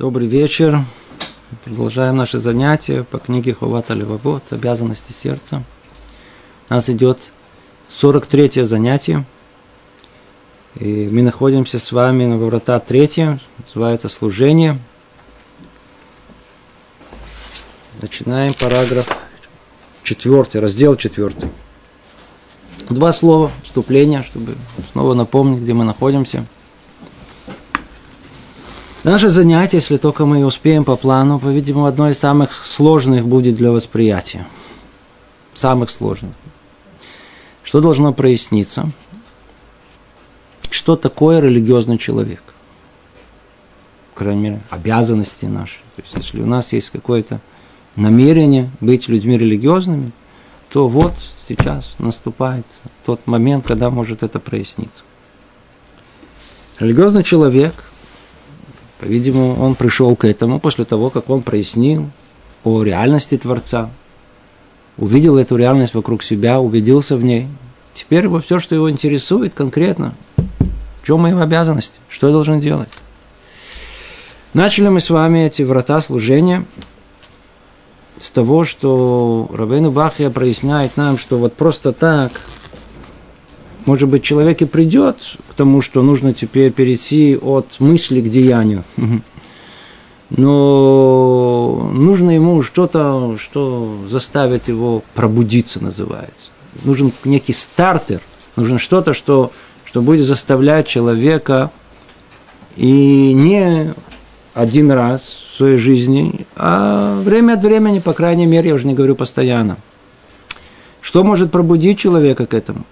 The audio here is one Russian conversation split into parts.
Добрый вечер. Продолжаем наши занятия по книге Хувата Левовод «Обязанности сердца». У нас идет 43 занятие. И мы находимся с вами на врата 3, называется «Служение». Начинаем параграф 4, раздел 4. Два слова вступления, чтобы снова напомнить, где мы находимся – Наше занятие, если только мы успеем по плану, по-видимому, одно из самых сложных будет для восприятия. Самых сложных. Что должно проясниться? Что такое религиозный человек? Крайней мере, обязанности наши. То есть, если у нас есть какое-то намерение быть людьми религиозными, то вот сейчас наступает тот момент, когда может это проясниться. Религиозный человек – по-видимому, он пришел к этому после того, как он прояснил о реальности Творца, увидел эту реальность вокруг себя, убедился в ней. Теперь его все, что его интересует конкретно, в чем мои обязанности, что я должен делать. Начали мы с вами эти врата служения с того, что Равейну Бахья проясняет нам, что вот просто так может быть, человек и придет к тому, что нужно теперь перейти от мысли к деянию. Но нужно ему что-то, что заставит его пробудиться, называется. Нужен некий стартер, нужно что-то, что, что будет заставлять человека и не один раз в своей жизни, а время от времени, по крайней мере, я уже не говорю постоянно. Что может пробудить человека к этому?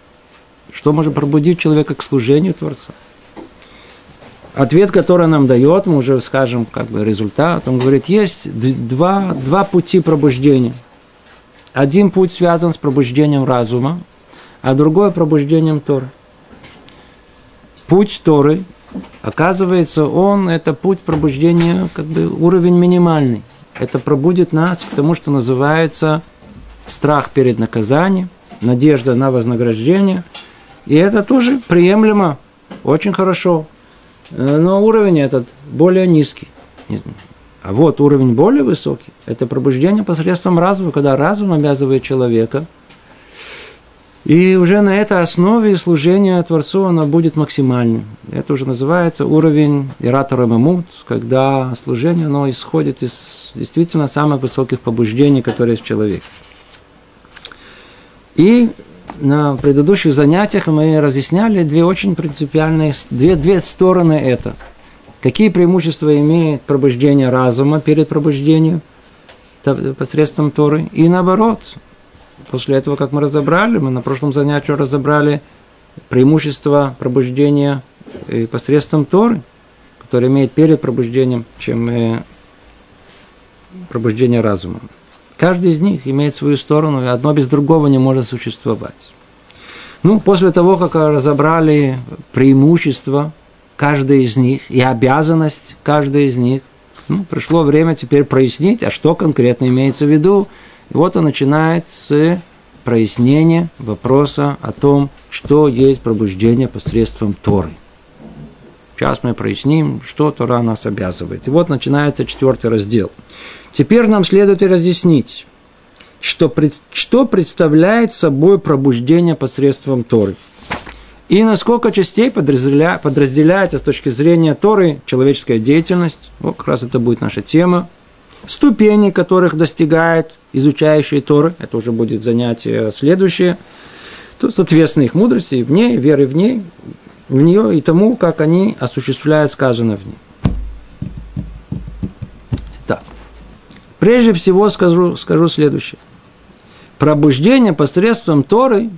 Что может пробудить человека к служению Творца? Ответ, который нам дает, мы уже скажем как бы результат, он говорит, есть два, два пути пробуждения. Один путь связан с пробуждением разума, а другой пробуждением Торы. Путь Торы, оказывается, он это путь пробуждения, как бы уровень минимальный. Это пробудит нас к тому, что называется страх перед наказанием, надежда на вознаграждение – и это тоже приемлемо, очень хорошо. Э, но уровень этот более низкий. А вот уровень более высокий – это пробуждение посредством разума, когда разум обязывает человека. И уже на этой основе служение Творцу оно будет максимальным. Это уже называется уровень Иратора Мамут, когда служение оно исходит из действительно самых высоких побуждений, которые есть в человеке. И на предыдущих занятиях мы разъясняли две очень принципиальные, две, две стороны это. Какие преимущества имеет пробуждение разума перед пробуждением посредством Торы. И наоборот, после этого, как мы разобрали, мы на прошлом занятии разобрали преимущества пробуждения э, посредством Торы, которое имеет перед пробуждением, чем э, пробуждение разума. Каждый из них имеет свою сторону, и одно без другого не может существовать. Ну, после того, как разобрали преимущества каждой из них и обязанность каждой из них, ну, пришло время теперь прояснить, а что конкретно имеется в виду. И вот он начинает с прояснения вопроса о том, что есть пробуждение посредством Торы. Сейчас мы проясним, что Тора нас обязывает. И вот начинается четвертый раздел – Теперь нам следует и разъяснить, что, что представляет собой пробуждение посредством Торы. И насколько частей подразделя, подразделяется с точки зрения Торы человеческая деятельность, вот как раз это будет наша тема, ступени, которых достигает изучающие Торы, это уже будет занятие следующее, то, соответственно, их мудрости в ней, веры в ней, в нее и тому, как они осуществляют сказанное в ней. Прежде всего скажу, скажу следующее. Пробуждение посредством Торы,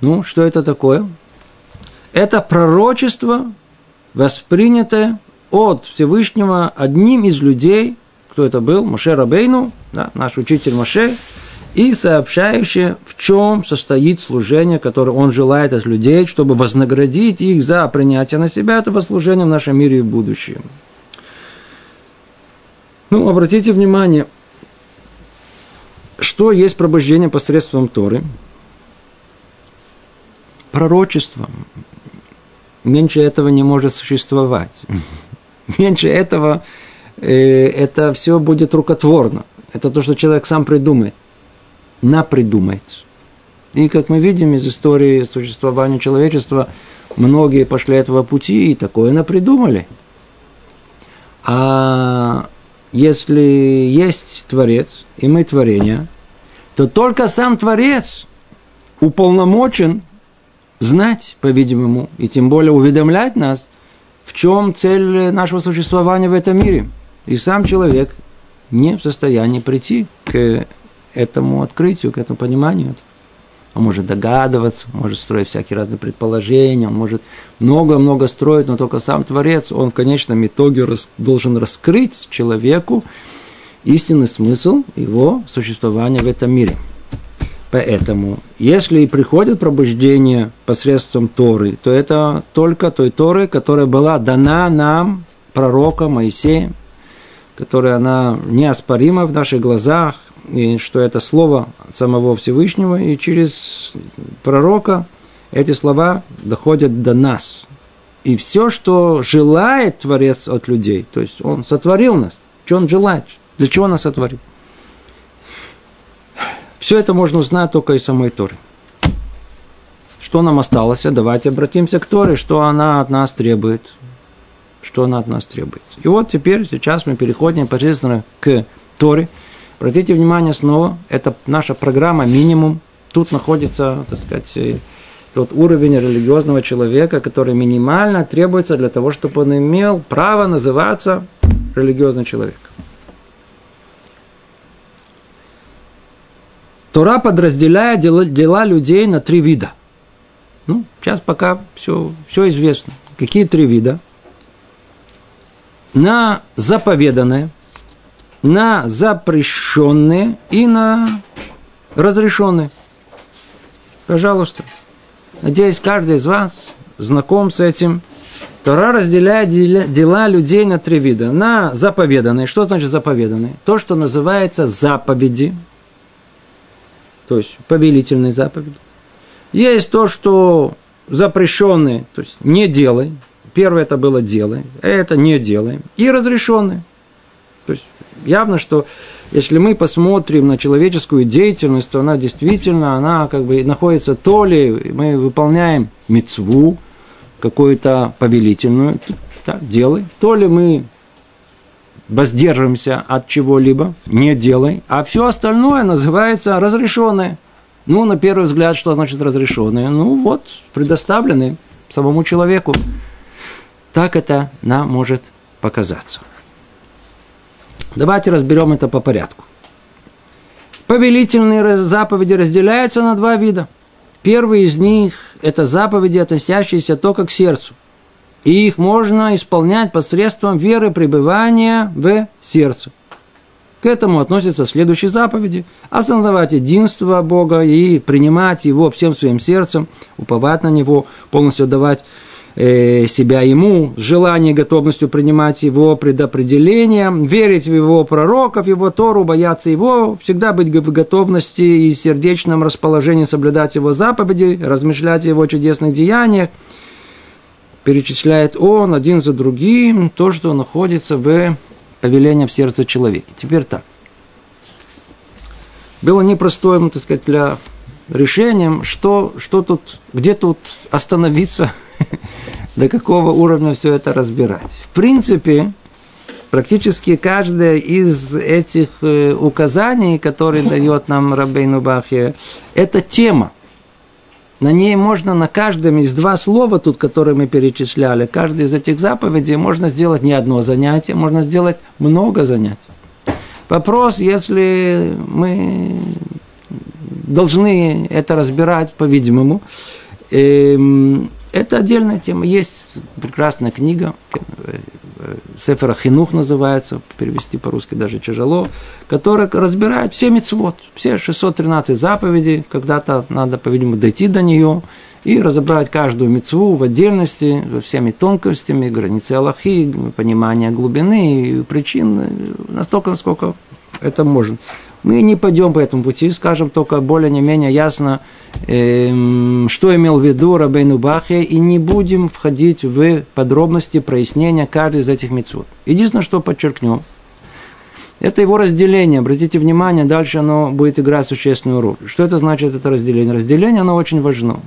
ну, что это такое? Это пророчество, воспринятое от Всевышнего одним из людей, кто это был, Моше Рабейну, да, наш учитель Моше, и сообщающее, в чем состоит служение, которое он желает от людей, чтобы вознаградить их за принятие на себя этого служения в нашем мире и будущем. Ну, обратите внимание, что есть пробуждение посредством Торы? Пророчество. Меньше этого не может существовать. Меньше этого э, это все будет рукотворно. Это то, что человек сам придумает. Напридумает. И как мы видим из истории существования человечества, многие пошли этого пути и такое напридумали. А если есть Творец, и мы творение, то только сам Творец уполномочен знать, по-видимому, и тем более уведомлять нас, в чем цель нашего существования в этом мире. И сам человек не в состоянии прийти к этому открытию, к этому пониманию. Он может догадываться, может строить всякие разные предположения, он может много-много строить, но только сам Творец, он в конечном итоге должен раскрыть человеку истинный смысл его существования в этом мире. Поэтому, если и приходит пробуждение посредством Торы, то это только той Торы, которая была дана нам, пророка Моисеем, которая она неоспорима в наших глазах, и что это слово самого Всевышнего, и через пророка эти слова доходят до нас. И все, что желает Творец от людей, то есть Он сотворил нас, что Он желает, для чего нас сотворил. Все это можно узнать только из самой Торы. Что нам осталось? Давайте обратимся к Торе, что она от нас требует. Что она от нас требует. И вот теперь, сейчас мы переходим непосредственно к Торе. Обратите внимание снова, это наша программа минимум. Тут находится, так сказать, тот уровень религиозного человека, который минимально требуется для того, чтобы он имел право называться религиозным человеком. Тора подразделяет дела, дела людей на три вида. Ну, сейчас пока все, все известно. Какие три вида? На заповеданное, на запрещенные и на разрешенные. Пожалуйста. Надеюсь, каждый из вас знаком с этим. Тора разделяет дела людей на три вида. На заповеданные. Что значит заповеданные? То, что называется заповеди – то есть повелительные заповеди. Есть то, что запрещенные, то есть не делай. Первое это было делай, это не делай. И разрешенные. Явно, что если мы посмотрим на человеческую деятельность, то она действительно, она как бы находится то ли мы выполняем мецву, какую-то повелительную, так, делай, то ли мы воздержимся от чего-либо, не делай, а все остальное называется разрешенное. Ну, на первый взгляд, что значит разрешенное? Ну, вот, предоставлены самому человеку. Так это нам может показаться. Давайте разберем это по порядку. Повелительные заповеди разделяются на два вида. Первый из них – это заповеди, относящиеся только к сердцу и их можно исполнять посредством веры пребывания в сердце. К этому относятся следующие заповеди. Осознавать единство Бога и принимать Его всем своим сердцем, уповать на Него, полностью давать себя Ему, желание готовностью принимать Его предопределения, верить в Его пророков, Его Тору, бояться Его, всегда быть в готовности и сердечном расположении соблюдать Его заповеди, размышлять о Его чудесных деяниях – перечисляет он один за другим то, что находится в повелении в сердце человека. Теперь так. Было непростое, так сказать, для решением, что, что тут, где тут остановиться, до какого уровня все это разбирать. В принципе, практически каждое из этих э, указаний, которые дает нам Рабейну Бахе, это тема – на ней можно на каждом из два слова, тут, которые мы перечисляли, каждый из этих заповедей можно сделать не одно занятие, можно сделать много занятий. Вопрос, если мы должны это разбирать, по-видимому, эм, это отдельная тема. Есть прекрасная книга, Сефера Хинух называется, перевести по-русски даже тяжело, который разбирает все мецвод, все 613 заповедей, когда-то надо, по-видимому, дойти до нее и разобрать каждую мецву в отдельности, всеми тонкостями, границы Аллахи, понимание глубины и причин, настолько, насколько это можно. Мы не пойдем по этому пути, скажем только более-менее ясно, э, что имел в виду Рабейну Бахе, и не будем входить в подробности прояснения каждой из этих мецвод. Единственное, что подчеркнем, это его разделение. Обратите внимание, дальше оно будет играть существенную роль. Что это значит, это разделение? Разделение, оно очень важно.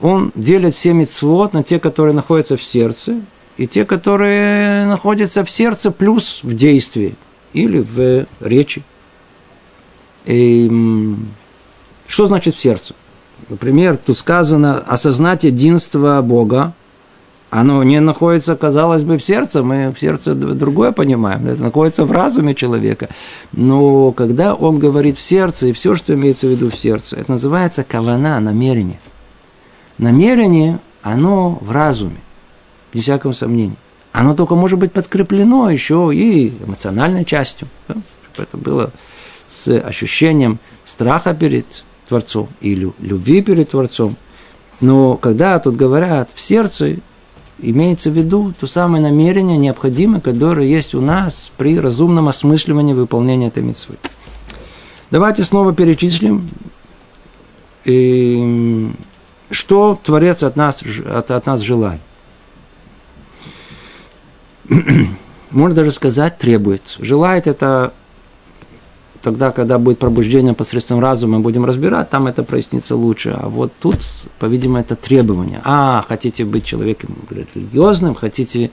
Он делит все мецвод на те, которые находятся в сердце, и те, которые находятся в сердце плюс в действии или в речи. И, что значит в сердце? Например, тут сказано осознать единство Бога. Оно не находится, казалось бы, в сердце, мы в сердце другое понимаем, это находится в разуме человека. Но когда он говорит в сердце, и все, что имеется в виду в сердце, это называется кавана, намерение. Намерение, оно в разуме без всякого сомнения. Оно только может быть подкреплено еще и эмоциональной частью. Чтобы это было с ощущением страха перед Творцом или любви перед Творцом. Но когда тут говорят в сердце, имеется в виду то самое намерение необходимое, которое есть у нас при разумном осмысливании выполнения этой митцвы. Давайте снова перечислим, что Творец от нас, от, от нас желает. можно даже сказать, требует. Желает это тогда, когда будет пробуждение посредством разума, мы будем разбирать, там это прояснится лучше. А вот тут, по-видимому, это требование. А, хотите быть человеком религиозным, хотите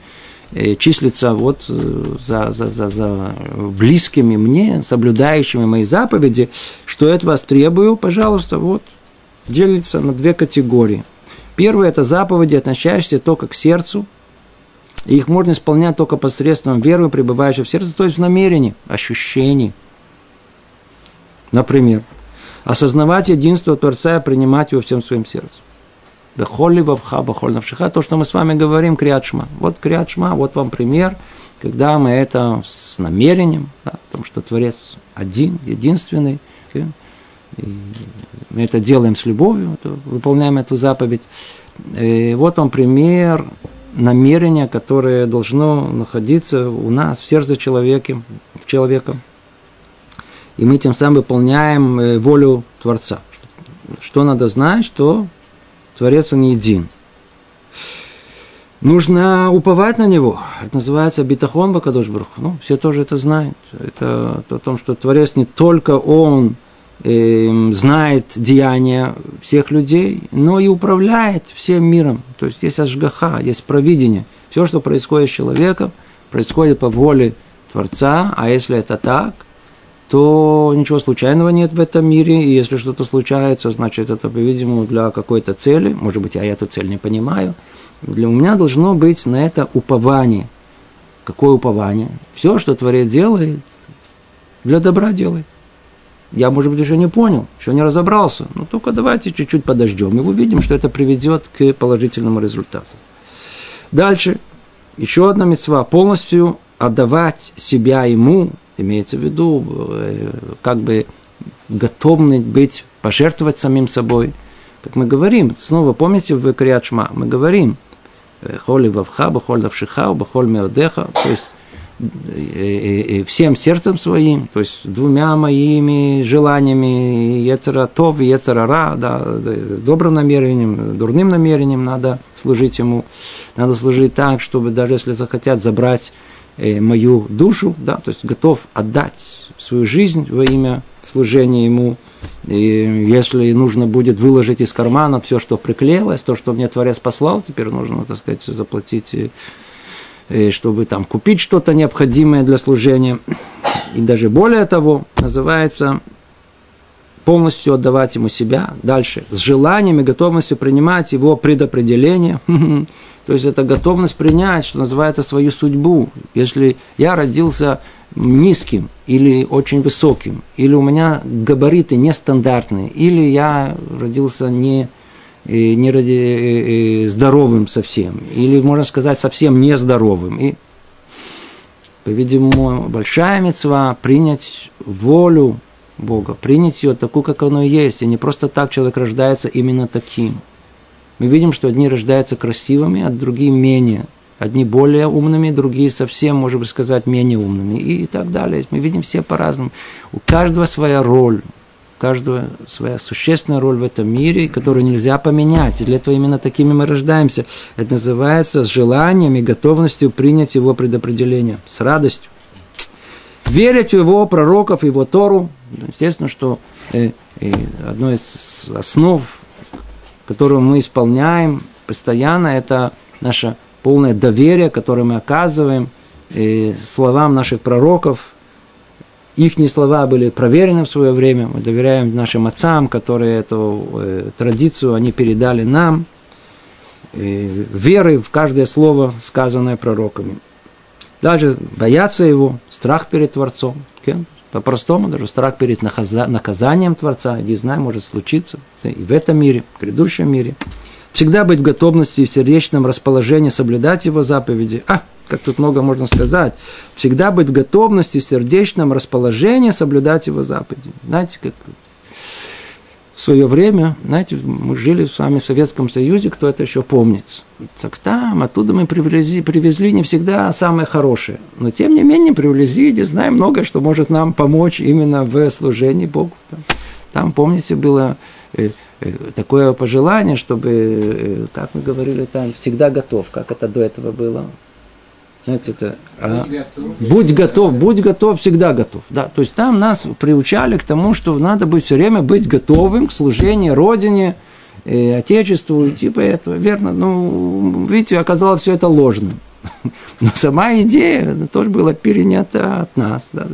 э, числиться вот э, за, за, за, за близкими мне, соблюдающими мои заповеди, что это вас требую, пожалуйста, вот, делится на две категории. Первое – это заповеди, относящиеся только к сердцу – и их можно исполнять только посредством веры, пребывающей в сердце, то есть в намерении, ощущении. Например, осознавать единство Творца и принимать его всем своим сердцем. Бехоли вавха, бахоль навшиха, то, что мы с вами говорим, криатшма. Вот криатшма, вот вам пример, когда мы это с намерением, да, том, что Творец один, единственный, и мы это делаем с любовью, выполняем эту заповедь. И вот вам пример намерение, которое должно находиться у нас в сердце человека, в человека. И мы тем самым выполняем э, волю Творца. Что надо знать, что Творец он един. Нужно уповать на него. Это называется битахон бакадош Ну, все тоже это знают. Это о том, что Творец не только он э, знает деяния всех людей, но и управляет всем миром. То есть есть ажгаха, есть провидение. Все, что происходит с человеком, происходит по воле Творца, а если это так, то ничего случайного нет в этом мире, и если что-то случается, значит, это, по-видимому, для какой-то цели, может быть, я эту цель не понимаю, для у меня должно быть на это упование. Какое упование? Все, что Творец делает, для добра делает. Я, может быть, еще не понял, еще не разобрался. Но только давайте чуть-чуть подождем, и увидим, что это приведет к положительному результату. Дальше. Еще одна мецва. Полностью отдавать себя ему, имеется в виду, э, как бы готовность быть, пожертвовать самим собой. Как мы говорим, снова помните в Криачма, мы говорим, «Э, холи вавха, бахоль давшиха, бахоль меодеха, то есть всем сердцем своим, то есть двумя моими желаниями, Ецера Тов и Ецера Ра, да, добрым намерением, дурным намерением надо служить ему. Надо служить так, чтобы даже если захотят забрать э, мою душу, да, то есть готов отдать свою жизнь во имя служения ему. И если нужно будет выложить из кармана все, что приклеилось, то, что мне Творец послал, теперь нужно, так сказать, заплатить Э, чтобы там купить что-то необходимое для служения. И даже более того, называется полностью отдавать ему себя. Дальше, с желанием и готовностью принимать его предопределение. То есть это готовность принять, что называется, свою судьбу. Если я родился низким или очень высоким, или у меня габариты нестандартные, или я родился не не ради здоровым совсем, или, можно сказать, совсем нездоровым. И, по-видимому, большая мецва принять волю Бога, принять ее такую, как оно есть, и не просто так человек рождается именно таким. Мы видим, что одни рождаются красивыми, а другие менее. Одни более умными, другие совсем, можно сказать, менее умными и так далее. Мы видим все по-разному. У каждого своя роль, у каждого своя существенная роль в этом мире, которую нельзя поменять. И для этого именно такими мы рождаемся. Это называется с желанием и готовностью принять его предопределение, с радостью. Верить в его пророков, его Тору. Естественно, что э, э, одно из основ, которую мы исполняем постоянно, это наша полное доверие, которое мы оказываем и словам наших пророков. Их слова были проверены в свое время. Мы доверяем нашим отцам, которые эту э, традицию они передали нам. Веры в каждое слово, сказанное пророками. Даже бояться его, страх перед Творцом. По-простому, даже страх перед наказанием Творца, не знаю, может случиться и в этом мире, в грядущем мире. Всегда быть в готовности и в сердечном расположении соблюдать его заповеди. А, как тут много можно сказать. Всегда быть в готовности, в сердечном расположении соблюдать его заповеди. Знаете, как в свое время, знаете, мы жили с вами в Советском Союзе, кто это еще помнит. Так там, оттуда мы привезли, привезли не всегда самое хорошее. Но тем не менее привезли, и знаем много, что может нам помочь именно в служении Богу. Там, там помните, было э, Э, такое пожелание, чтобы, э, как мы говорили там, всегда готов, как это до этого было. Знаете, это а, будь готов, будь готов, всегда готов. Да, то есть там нас приучали к тому, что надо быть все время быть готовым к служению Родине, э, Отечеству и типа этого. Верно, ну, видите, оказалось все это ложным. Но сама идея тоже была перенята от нас. Да,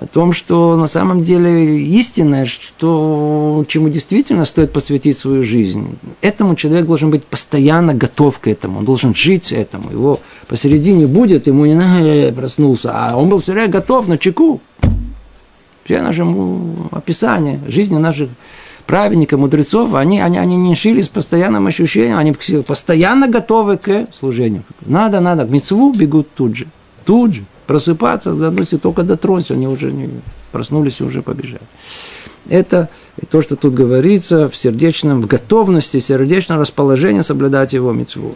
о том, что на самом деле истинное, что, чему действительно стоит посвятить свою жизнь. Этому человек должен быть постоянно готов к этому, он должен жить этому. Его посередине будет, ему не надо проснулся, а он был все время готов на чеку. Все наши описания жизни наших праведников, мудрецов, они, они, они не шили с постоянным ощущением, они постоянно готовы к служению. Надо, надо, к мецву бегут тут же, тут же просыпаться, если только дотронься, они уже не проснулись и уже побежали. Это то, что тут говорится в сердечном, в готовности, сердечном расположении соблюдать его мецву.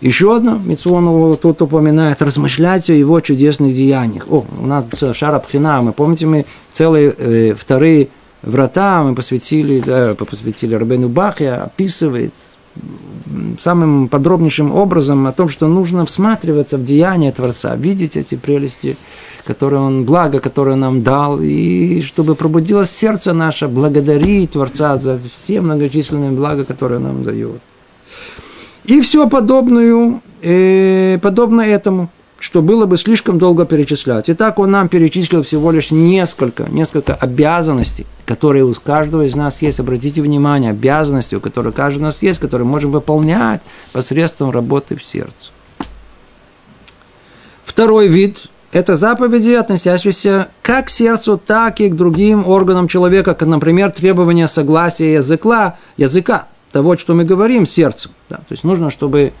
Еще одно митцву тут упоминает, размышлять о его чудесных деяниях. О, у нас Шарабхина, мы помните, мы целые э, вторые врата мы посвятили, да, посвятили Рабену Бахе, описывает самым подробнейшим образом о том, что нужно всматриваться в деяния Творца, видеть эти прелести, которые Он, благо, которое нам дал, и чтобы пробудилось сердце наше благодарить Творца за все многочисленные блага, которые Он нам дает. И все подобную, э, подобно этому – что было бы слишком долго перечислять. Итак, он нам перечислил всего лишь несколько, несколько обязанностей, которые у каждого из нас есть. Обратите внимание, обязанности, у каждого из нас есть, которые можем выполнять посредством работы в сердце. Второй вид – это заповеди, относящиеся как к сердцу, так и к другим органам человека, как, например, требования согласия языка, языка того, что мы говорим сердцем. Да, то есть нужно, чтобы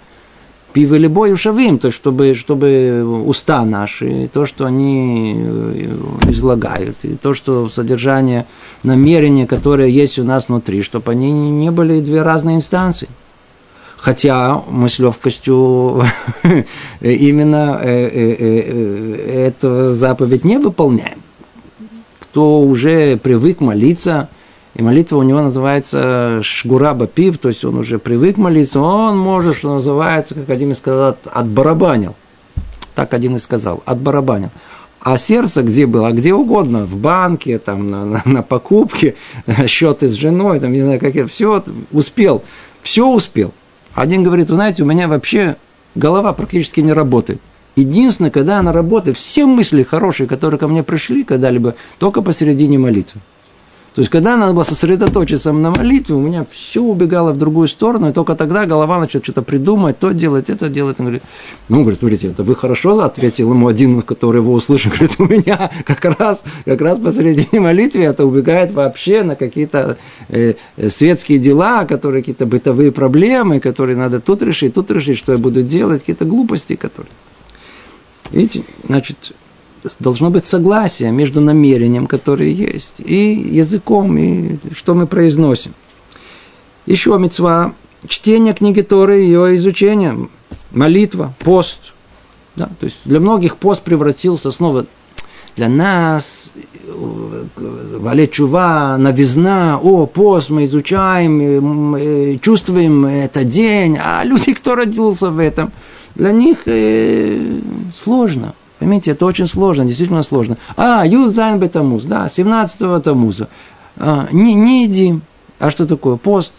пиво любой ушавим, то чтобы, чтобы уста наши, то, что они э, излагают, и то, что содержание намерения, которое есть у нас внутри, чтобы они не были две разные инстанции. Хотя мы с легкостью именно э, э, эту заповедь не выполняем. Кто уже привык молиться – и молитва у него называется шгураба пив, то есть он уже привык молиться, он может, что называется, как один из сказал, отбарабанил. Так один из сказал, отбарабанил. А сердце где было? А где угодно, в банке, там, на, на, на покупке, счеты с женой, там, не знаю, как это, все успел, все успел. Один говорит, вы знаете, у меня вообще голова практически не работает. Единственное, когда она работает, все мысли хорошие, которые ко мне пришли когда-либо, только посередине молитвы. То есть, когда надо было сосредоточиться на молитве, у меня все убегало в другую сторону, и только тогда голова начала что-то придумать, то делать, это делать. Он говорит, ну, говорит, смотрите, это вы хорошо ответил ему один, который его услышал. Говорит, у меня как раз, как раз посредине молитвы это убегает вообще на какие-то э, э, светские дела, которые какие-то бытовые проблемы, которые надо тут решить, тут решить, что я буду делать, какие-то глупости, которые... Видите, значит, должно быть согласие между намерением, которое есть, и языком, и что мы произносим. Еще мецва чтение книги Торы, ее изучение, молитва, пост. Да? То есть для многих пост превратился снова для нас Вале Чува, новизна, о, пост мы изучаем, чувствуем это день, а люди, кто родился в этом, для них э, сложно. Поймите, это очень сложно, действительно сложно. А, Юзайн Бетамуз, да, 17-го Тамуза. А, не, не едим. А что такое? Пост.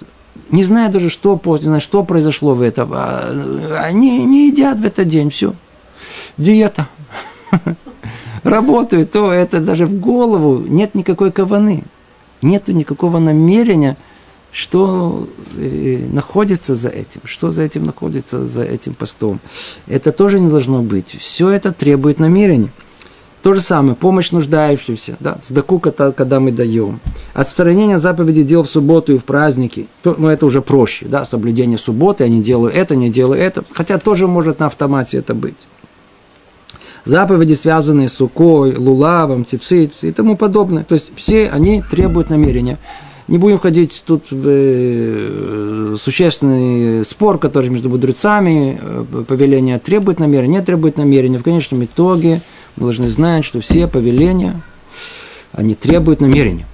Не знаю даже, что пост, не знаю, что произошло в этом. А, они не едят в этот день, все. Диета. Работают, то это даже в голову нет никакой каваны. Нету никакого намерения – что э, находится за этим, что за этим находится, за этим постом. Это тоже не должно быть. Все это требует намерения. То же самое, помощь нуждающимся, да, сдаку, когда мы даем. Отстранение заповеди дел в субботу и в праздники, то, ну, это уже проще, да, соблюдение субботы, я не делаю это, не делаю это, хотя тоже может на автомате это быть. Заповеди, связанные с сукой, лулавом, цицит и тому подобное. То есть все они требуют намерения. Не будем ходить тут в э, существенный спор, который между мудрецами, э, повеление требует намерения, не требует намерения. В конечном итоге мы должны знать, что все повеления, они требуют намерения.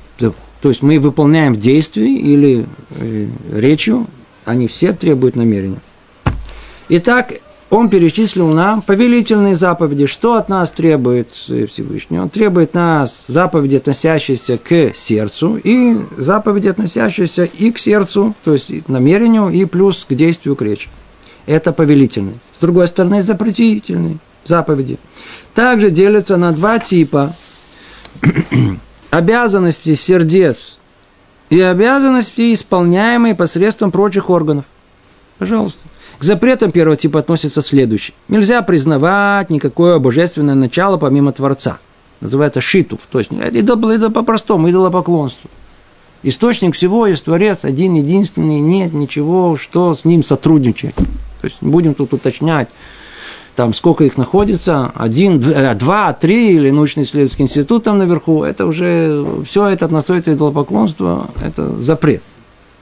То есть мы выполняем действия или э, речью, они все требуют намерения. Итак, он перечислил нам повелительные заповеди. Что от нас требует Всевышний? Он требует нас заповеди, относящиеся к сердцу, и заповеди, относящиеся и к сердцу, то есть к намерению, и плюс к действию, к речи. Это повелительные. С другой стороны, запретительные заповеди. Также делятся на два типа. обязанности сердец и обязанности, исполняемые посредством прочих органов. Пожалуйста. К запретам первого типа относится следующий. Нельзя признавать никакое божественное начало помимо Творца. Называется шитув. То есть идол, идол по-простому, идолопоклонство. Источник всего есть Творец, один, единственный, нет ничего, что с ним сотрудничает. То есть не будем тут уточнять, там сколько их находится, один, э, два, три, или научно-исследовательский институт там наверху, это уже, все это относится идолопоклонство, это запрет.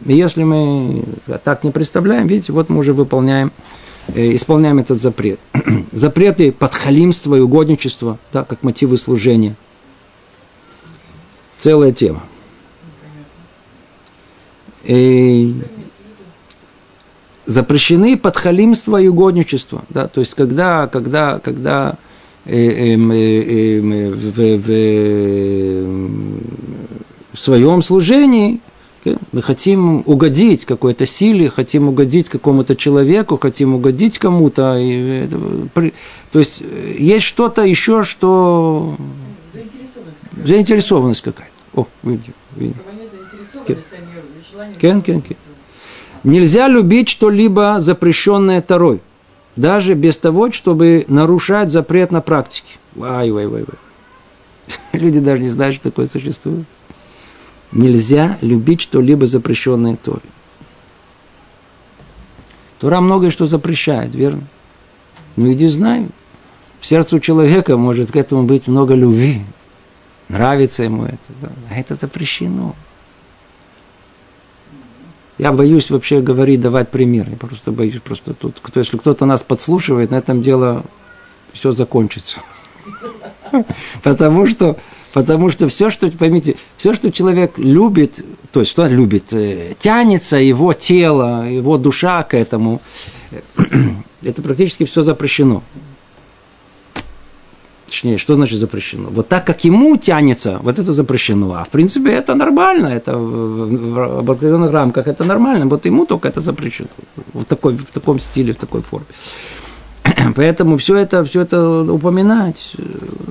И если мы так не представляем, видите, вот мы уже выполняем, э, исполняем этот запрет. Запреты подхалимства и угодничества, да, как мотивы служения. Целая тема. И запрещены подхалимство и угодничество. Да, то есть, когда, когда, когда э, э, э, э, в, в, в своем служении мы хотим угодить какой-то силе, хотим угодить какому-то человеку, хотим угодить кому-то. То есть э, есть что-то еще, что... Заинтересованность какая-то. Заинтересованность какая-то. О, видите. Кен, кен, кен. Нельзя любить что-либо запрещенное Тарой, даже без того, чтобы нарушать запрет на практике. Вай, вай, вай, вай. Люди даже не знают, что такое существует. Нельзя любить что-либо запрещенное Торе. Тора многое что запрещает, верно? Ну иди знай. В сердце человека может к этому быть много любви. Нравится ему это. Да? А это запрещено. Я боюсь вообще говорить, давать примеры. Просто боюсь, просто тут, кто, если кто-то нас подслушивает, на этом дело все закончится. Потому что Потому что все, что, поймите, все, что человек любит, то есть что любит, э, тянется его тело, его душа к этому, это практически все запрещено. Точнее, что значит запрещено? Вот так, как ему тянется, вот это запрещено. А в принципе это нормально, это в определенных рамках это нормально. Вот ему только это запрещено. В, такой, в таком стиле, в такой форме. Поэтому все это, все это упоминать.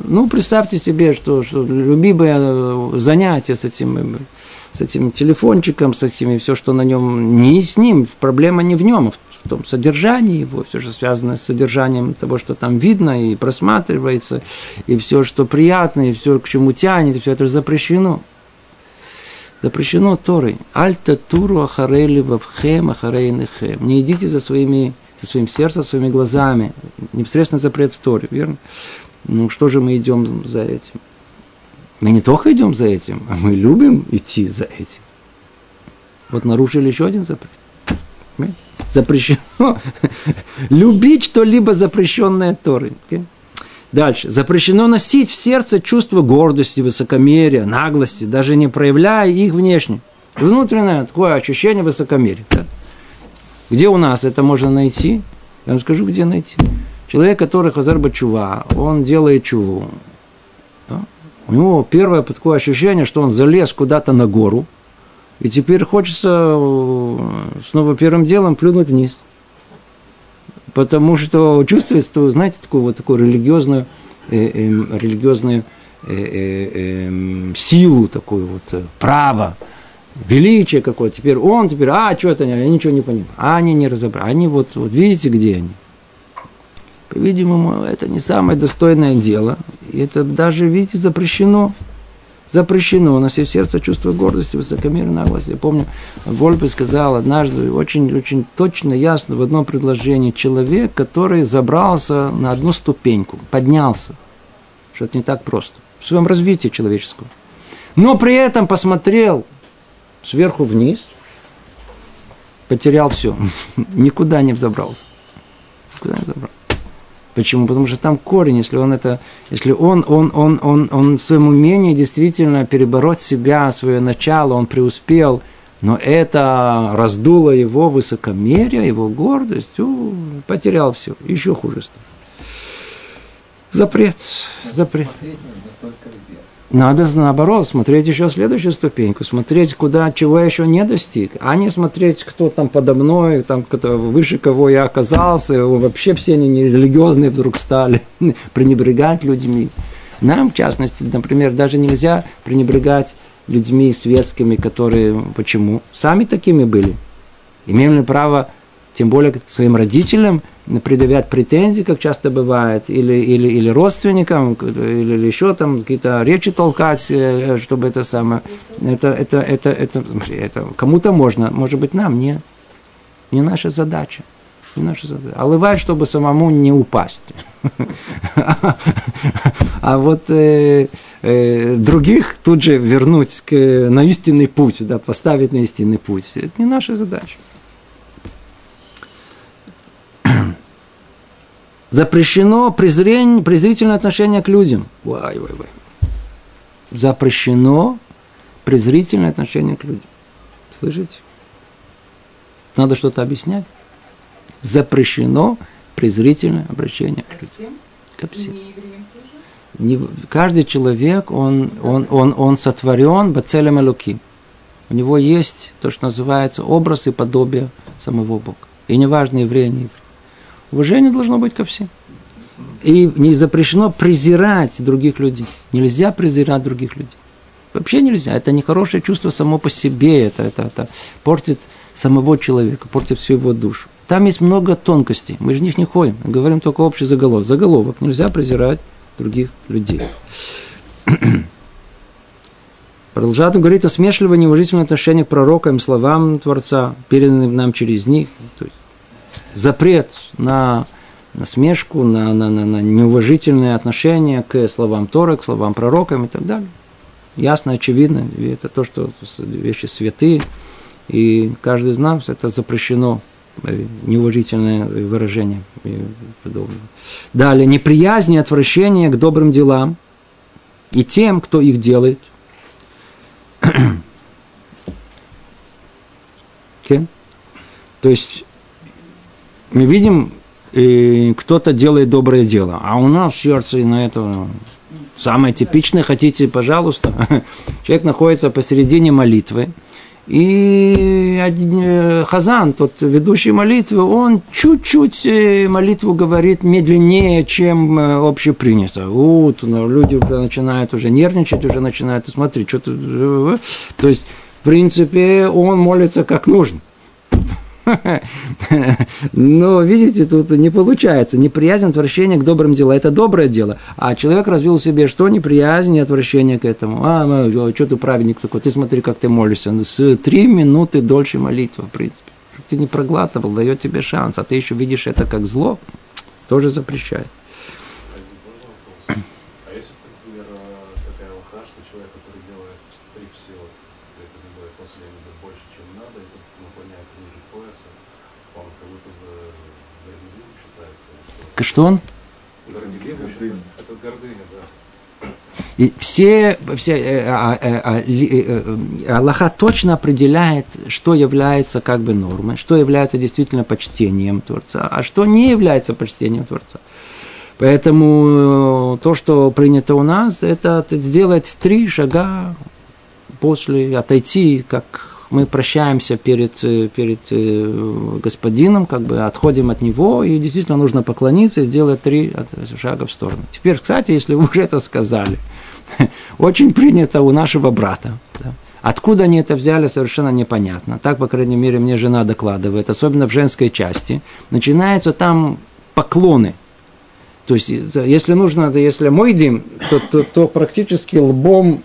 Ну, представьте себе, что, что любимое занятие с этим, с этим телефончиком, с этими, все, что на нем, не с ним, проблема не в нем, а в том содержании его, все, что связано с содержанием того, что там видно и просматривается, и все, что приятно, и все, к чему тянет, и все это запрещено. Запрещено Торой. Альта туру ахарели вавхем ахарейнехем. Не идите за своими со своим сердцем, своими глазами. Непосредственно запрет в Торе, верно? Ну, что же мы идем за этим? Мы не только идем за этим, а мы любим идти за этим. Вот нарушили еще один запрет. Запрещено любить что-либо запрещенное Торой. Дальше. Запрещено носить в сердце чувство гордости, высокомерия, наглости, даже не проявляя их внешне. Внутреннее такое ощущение высокомерия. Да? Где у нас это можно найти? Я вам скажу, где найти. Человек, который хазар чува, он делает чуву. У него первое такое ощущение, что он залез куда-то на гору, и теперь хочется э, снова первым делом плюнуть вниз. Потому что чувствуется, знаете, такую вот такую религиозную, э, э, религиозную э, э, э, силу, такую вот э, право, величие какое-то. Теперь он, теперь, а, что это, я ничего не понимаю. А они не разобрали. Они вот, вот видите, где они? По-видимому, это не самое достойное дело. И это даже, видите, запрещено запрещено носить в сердце чувство гордости, высокомерия, наглости. Я помню, Вольпе сказал однажды очень, очень точно, ясно в одном предложении. Человек, который забрался на одну ступеньку, поднялся. Что это не так просто. В своем развитии человеческого. Но при этом посмотрел сверху вниз, потерял все. Никуда не взобрался. Никуда не взобрался. Почему? Потому что там корень, если он это, если он, он, он, он, он в своем умении действительно перебороть себя, свое начало, он преуспел, но это раздуло его высокомерие, его гордость, у, потерял все, еще хуже стало. Запрет, запрет. Надо, наоборот, смотреть еще следующую ступеньку, смотреть, куда, чего я еще не достиг, а не смотреть, кто там подо мной, там, кто, выше кого я оказался, вообще все они не религиозные вдруг стали, пренебрегать людьми. Нам, в частности, например, даже нельзя пренебрегать людьми светскими, которые, почему? Сами такими были. Имеем ли право тем более своим родителям предъявлять претензии, как часто бывает, или, или, или родственникам, или, или еще там какие-то речи толкать, э, чтобы это самое, это, это, это, это, это кому-то можно, может быть, нам не, не наша задача. Не наша задача. А бывает, чтобы самому не упасть. А вот э, э, других тут же вернуть на истинный путь, да, поставить на истинный путь. Это не наша задача. Запрещено презрень, презрительное отношение к людям. Вай, вай, вай. Запрещено презрительное отношение к людям. Слышите? Надо что-то объяснять. Запрещено презрительное обращение к людям. Ко всем. Не, каждый человек, он, он, он, он сотворен бацелем элуки. У него есть то, что называется образ и подобие самого Бога. И неважно, еврей, не еврей. Уважение должно быть ко всем. И не запрещено презирать других людей. Нельзя презирать других людей. Вообще нельзя. Это нехорошее чувство само по себе. Это, это, это портит самого человека, портит всю его душу. Там есть много тонкостей. Мы же в них не ходим. Говорим только общий заголовок. Заголовок. Нельзя презирать других людей. Продолжает он говорить о смешливом неуважительном отношении к пророкам, словам Творца, переданным нам через них. То есть запрет на насмешку, на, на, на, на неуважительное отношение к словам Тора, к словам пророкам и так далее. Ясно, очевидно, это то, что вещи святые, и каждый из нас это запрещено э, неуважительное выражение и подобное. Далее, неприязнь и отвращение к добрым делам и тем, кто их делает. okay? То есть мы видим, и кто-то делает доброе дело, а у нас в сердце на это самое типичное, хотите, пожалуйста. Человек находится посередине молитвы, и э, Хазан, тот ведущий молитвы, он чуть-чуть э, молитву говорит медленнее, чем э, общепринято. Вот, ну, люди начинают уже нервничать, уже начинают смотреть, что-то... То есть, в принципе, он молится как нужно. Но, видите, тут не получается. Неприязнь, отвращение к добрым делам. Это доброе дело. А человек развил в себе что? Неприязнь и отвращение к этому. А, ну, что ты праведник такой? Ты смотри, как ты молишься. С три минуты дольше молитва, в принципе. Ты не проглатывал, дает тебе шанс. А ты еще видишь это как зло, тоже запрещает. Он как будто бы Что он? И все, все э, а, э, а, э, Аллаха точно определяет, что является как бы нормой, что является действительно почтением Творца, а что не является почтением Творца. Поэтому то, что принято у нас, это сделать три шага после, отойти, как мы прощаемся перед, э, перед э, господином, как бы отходим от него, и действительно нужно поклониться и сделать три шага в сторону. Теперь, кстати, если вы уже это сказали, очень принято у нашего брата. Да? Откуда они это взяли, совершенно непонятно. Так, по крайней мере, мне жена докладывает, особенно в женской части. Начинаются там поклоны. То есть, если нужно, если мой дим, то, то, то практически лбом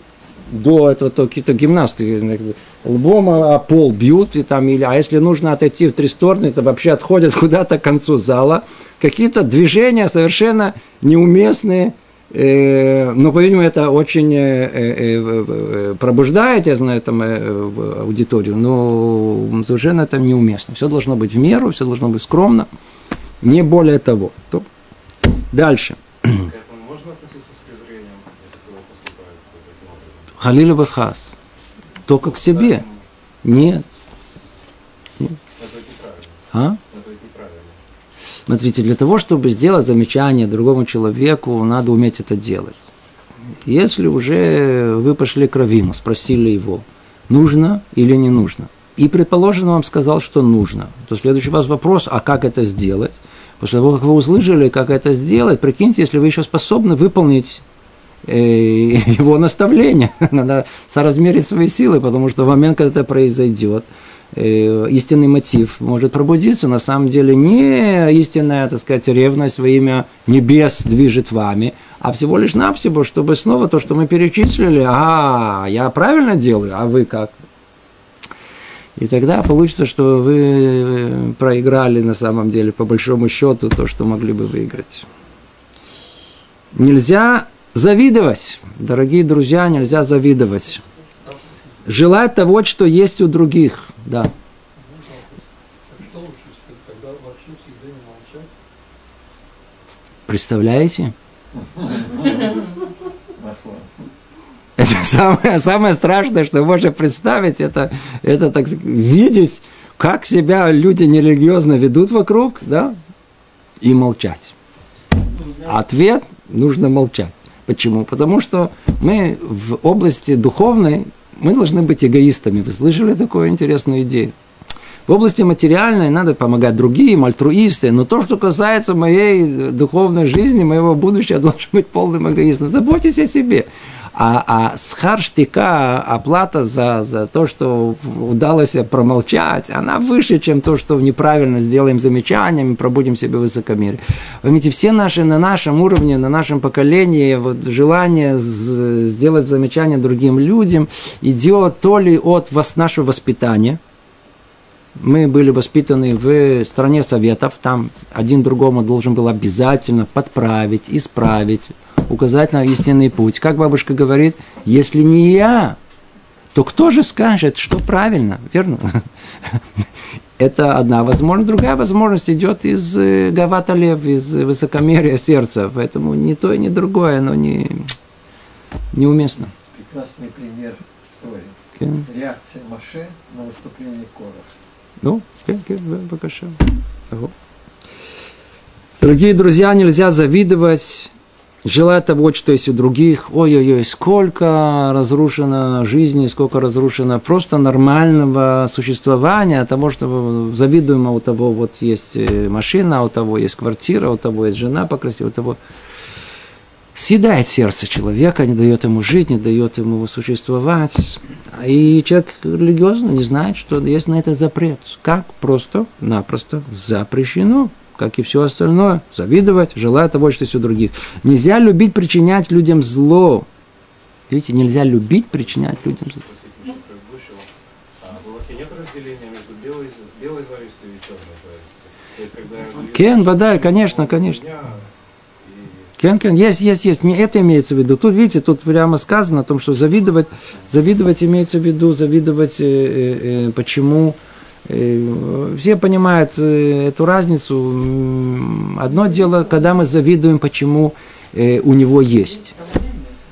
до этого то какие-то гимнасты лбом о пол бьют, и там, или, а если нужно отойти в три стороны, то вообще отходят куда-то к концу зала. Какие-то движения совершенно неуместные, э, но, по-видимому, это очень э, э, пробуждает, я знаю, там, аудиторию, но совершенно это неуместно. Все должно быть в меру, все должно быть скромно, не более того. Дальше. Халиля Бахас. Только к себе. Нет. А? Смотрите, для того, чтобы сделать замечание другому человеку, надо уметь это делать. Если уже вы пошли к Равину, спросили его, нужно или не нужно, и, предположим, он вам сказал, что нужно, то следующий у вас вопрос, а как это сделать? После того, как вы услышали, как это сделать, прикиньте, если вы еще способны выполнить его наставления, надо соразмерить свои силы, потому что в момент, когда это произойдет, э, истинный мотив может пробудиться. На самом деле не истинная, так сказать, ревность во имя небес движет вами, а всего лишь навсего, чтобы снова то, что мы перечислили, а, я правильно делаю, а вы как? И тогда получится, что вы э, проиграли на самом деле, по большому счету, то, что могли бы выиграть. Нельзя Завидовать, дорогие друзья, нельзя завидовать. Желать того, что есть у других, да. Представляете? Это самое, самое страшное, что можно представить, это, это так видеть, как себя люди нерелигиозно ведут вокруг, да, и молчать. Ответ – нужно молчать. Почему? Потому что мы в области духовной, мы должны быть эгоистами. Вы слышали такую интересную идею? В области материальной надо помогать другим, альтруисты, но то, что касается моей духовной жизни, моего будущего, должен быть полным эгоистом. Заботьтесь о себе. А, а схар штика, оплата за, за то, что удалось промолчать, она выше, чем то, что неправильно сделаем замечаниями, пробудем себе высокомерие. Поймите, все наши на нашем уровне, на нашем поколении, вот желание сделать замечание другим людям идет то ли от вас, нашего воспитания, мы были воспитаны в стране советов, там один другому должен был обязательно подправить, исправить, указать на истинный путь. Как бабушка говорит, если не я, то кто же скажет, что правильно, верно? Это одна возможность. Другая возможность идет из э, Гавата Лев, из высокомерия сердца. Поэтому ни то, ни другое, оно не, неуместно. Прекрасный пример в Торе. Okay. Реакция Маше на выступление Корах. Ну, okay, okay, пока Дорогие друзья, нельзя завидовать желать того, что есть у других. Ой-ой-ой, сколько разрушено жизни, сколько разрушено просто нормального существования, того, что завидуемо у того вот есть э, машина, у того есть квартира, у того есть жена покрасивая, у того съедает сердце человека, не дает ему жить, не дает ему существовать. И человек религиозно не знает, что есть на это запрет. Как? Просто-напросто запрещено как и все остальное, завидовать, желая того, что есть у других. Нельзя любить причинять людям зло. Видите, нельзя любить причинять людям зло. Кен, вода, конечно, конечно. Кен, кен, есть, есть, есть. Не это имеется в виду. Тут, видите, тут прямо сказано о том, что завидовать, завидовать имеется в виду, завидовать, э, э, э почему все понимают э, эту разницу. Одно дело, когда мы завидуем, почему э, у него есть.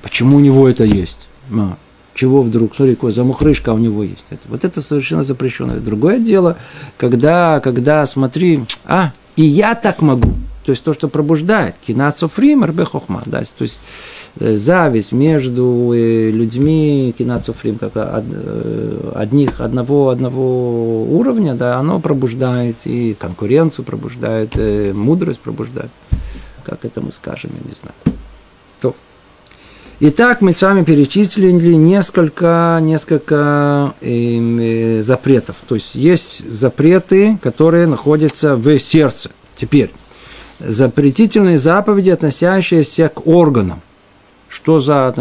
Почему у него это есть? А, чего вдруг? Смотри, какой замухрышка у него есть. Вот это совершенно запрещенное. Другое дело, когда, когда смотри, а, и я так могу. То есть то, что пробуждает. Кинацофрим, рбехохма. Да, то есть Э, зависть между э, людьми кинацуфрим, как э, одних, одного, одного уровня, да, оно пробуждает и конкуренцию пробуждает, и мудрость пробуждает. Как это мы скажем, я не знаю. То. Итак, мы с вами перечислили несколько, несколько э, запретов. То есть есть запреты, которые находятся в сердце. Теперь, запретительные заповеди, относящиеся к органам что за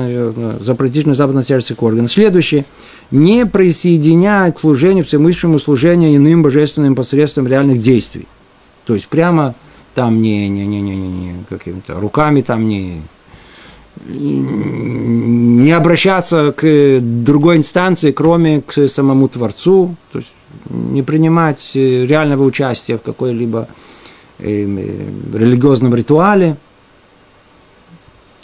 запретительный западный сердце орган. Следующее. Не присоединять к служению, всемыслящему служению иным божественным посредством реальных действий. То есть прямо там не, не, не, не, не, не какими-то руками там не, не обращаться к другой инстанции, кроме к самому Творцу, то есть не принимать реального участия в какой-либо э, э, религиозном ритуале –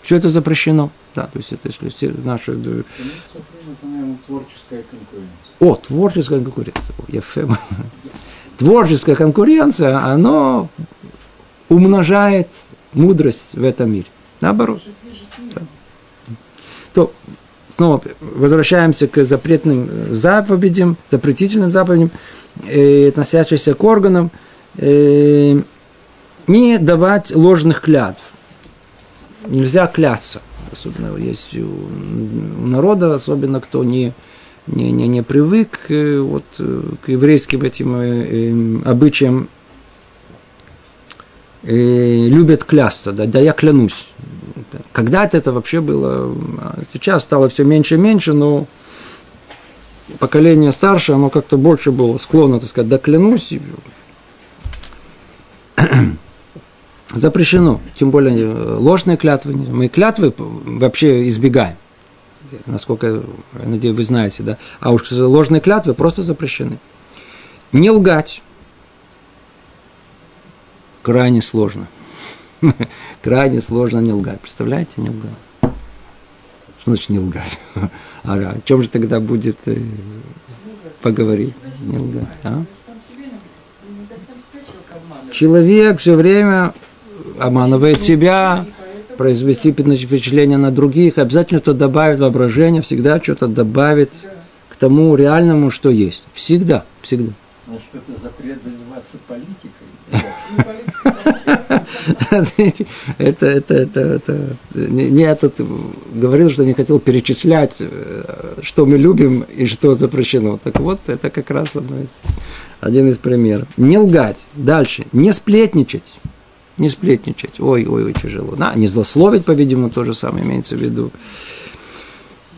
все это запрещено. Да, то есть это если наши... Это, наверное, творческая конкуренция. О, творческая конкуренция. Ефем. Творческая конкуренция, оно умножает мудрость в этом мире. Наоборот. Да. То, снова возвращаемся к запретным заповедям, запретительным заповедям, э, относящимся к органам, э, не давать ложных клятв нельзя клясться. Особенно есть у народа, особенно кто не, не, не, не привык э, вот, э, к еврейским этим э, обычаям, любят клясться, да, да я клянусь. Когда-то это вообще было, сейчас стало все меньше и меньше, но поколение старше, оно как-то больше было склонно, так сказать, да клянусь. Запрещено, тем более э, ложные клятвы. Мы клятвы вообще избегаем, насколько, я надеюсь, вы знаете, да. А уж ложные клятвы просто запрещены. Не лгать крайне сложно. крайне сложно не лгать. Представляете, не лгать. Что значит не лгать? а о чем же тогда будет э, поговорить? Не лгать, а? Человек все время обманывает себя, произвести впечатление на других, обязательно что добавит воображение, всегда что-то добавит к тому реальному, что есть. Всегда, всегда. Значит, это запрет заниматься политикой. Это, это, это, это, не я тут говорил, что не хотел перечислять, э, что мы любим и что запрещено. Так вот, это как раз одно из, один из примеров. Не лгать. Дальше. Не сплетничать не сплетничать. Ой, ой, ой, тяжело. Да, не злословить, по-видимому, то же самое имеется в виду.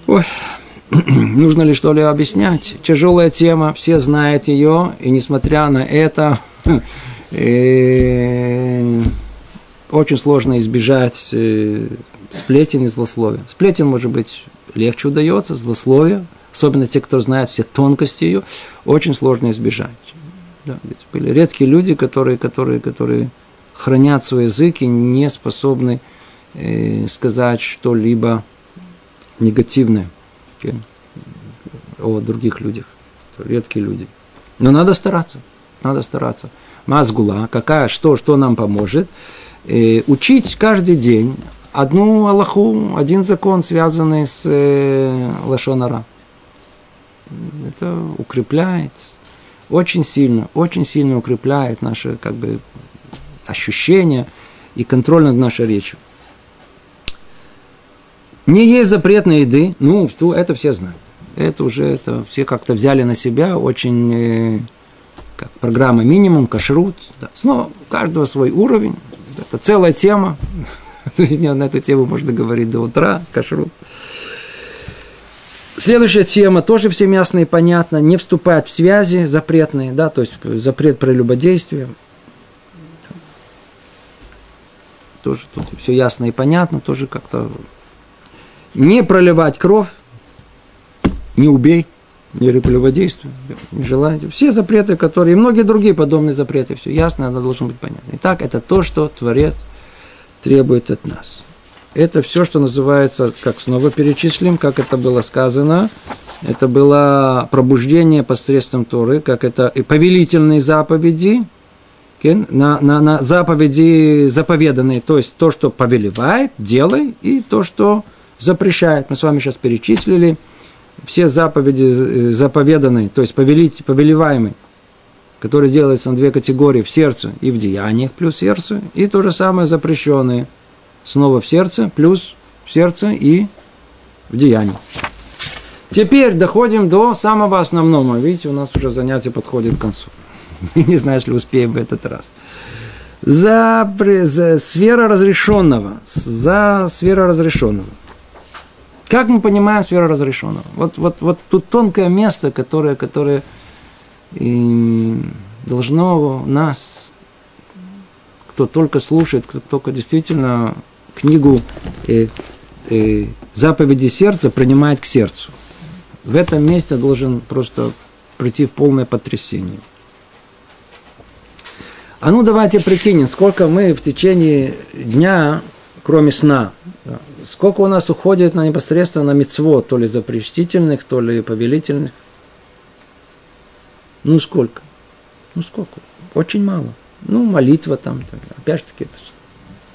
Ой, нужно ли что ли объяснять? Тяжелая тема, все знают ее, и несмотря на это, э, очень сложно избежать э, сплетен и злословия. Сплетен, может быть, легче удается, злословие, особенно те, кто знает все тонкости ее, очень сложно избежать. Да, были редкие люди, которые, которые, которые хранят свой язык и не способны э, сказать что-либо негативное okay, о других людях. Редкие люди. Но надо стараться. Надо стараться. Мазгула, какая, что, что нам поможет. Э, учить каждый день одну Аллаху, один закон, связанный с э, Лашонара. Это укрепляет очень сильно, очень сильно укрепляет наше как бы ощущения и контроль над нашей речью. Не есть запретной еды, ну, это все знают. Это уже это все как-то взяли на себя, очень э, как программа минимум, кашрут. Да. Снова у каждого свой уровень. Это целая тема. На эту тему можно говорить до утра, кашрут. Следующая тема тоже всем ясно и понятно. Не вступать в связи запретные, да, то есть запрет прелюбодействия. Тоже тут все ясно и понятно, тоже как-то не проливать кровь, не убей, или прелюбодействие, не желаете. Все запреты, которые, и многие другие подобные запреты, все ясно, это должно быть понятно. Итак, это то, что Творец требует от нас. Это все, что называется, как снова перечислим, как это было сказано, это было пробуждение посредством Торы, как это и повелительные заповеди, на, на, на заповеди заповеданные, то есть то, что повелевает, делай, и то, что запрещает. Мы с вами сейчас перечислили все заповеди э, заповеданные, то есть повелить, повелеваемые, которые делаются на две категории в сердце и в деяниях плюс сердце, и то же самое запрещенные снова в сердце плюс в сердце и в деянии. Теперь доходим до самого основного. Видите, у нас уже занятие подходит к концу. Не знаю, если успеем в этот раз. За, за сфера разрешенного. За сфера разрешенного. Как мы понимаем сферу разрешенного? Вот, вот, вот тут тонкое место, которое, которое и должно нас, кто только слушает, кто только действительно книгу э, э, заповеди сердца принимает к сердцу. В этом месте должен просто прийти в полное потрясение. А ну давайте прикинем, сколько мы в течение дня, кроме сна, сколько у нас уходит на непосредственно на мецво, то ли запрещительных, то ли повелительных. Ну сколько? Ну сколько? Очень мало. Ну, молитва там, так, опять же таки, это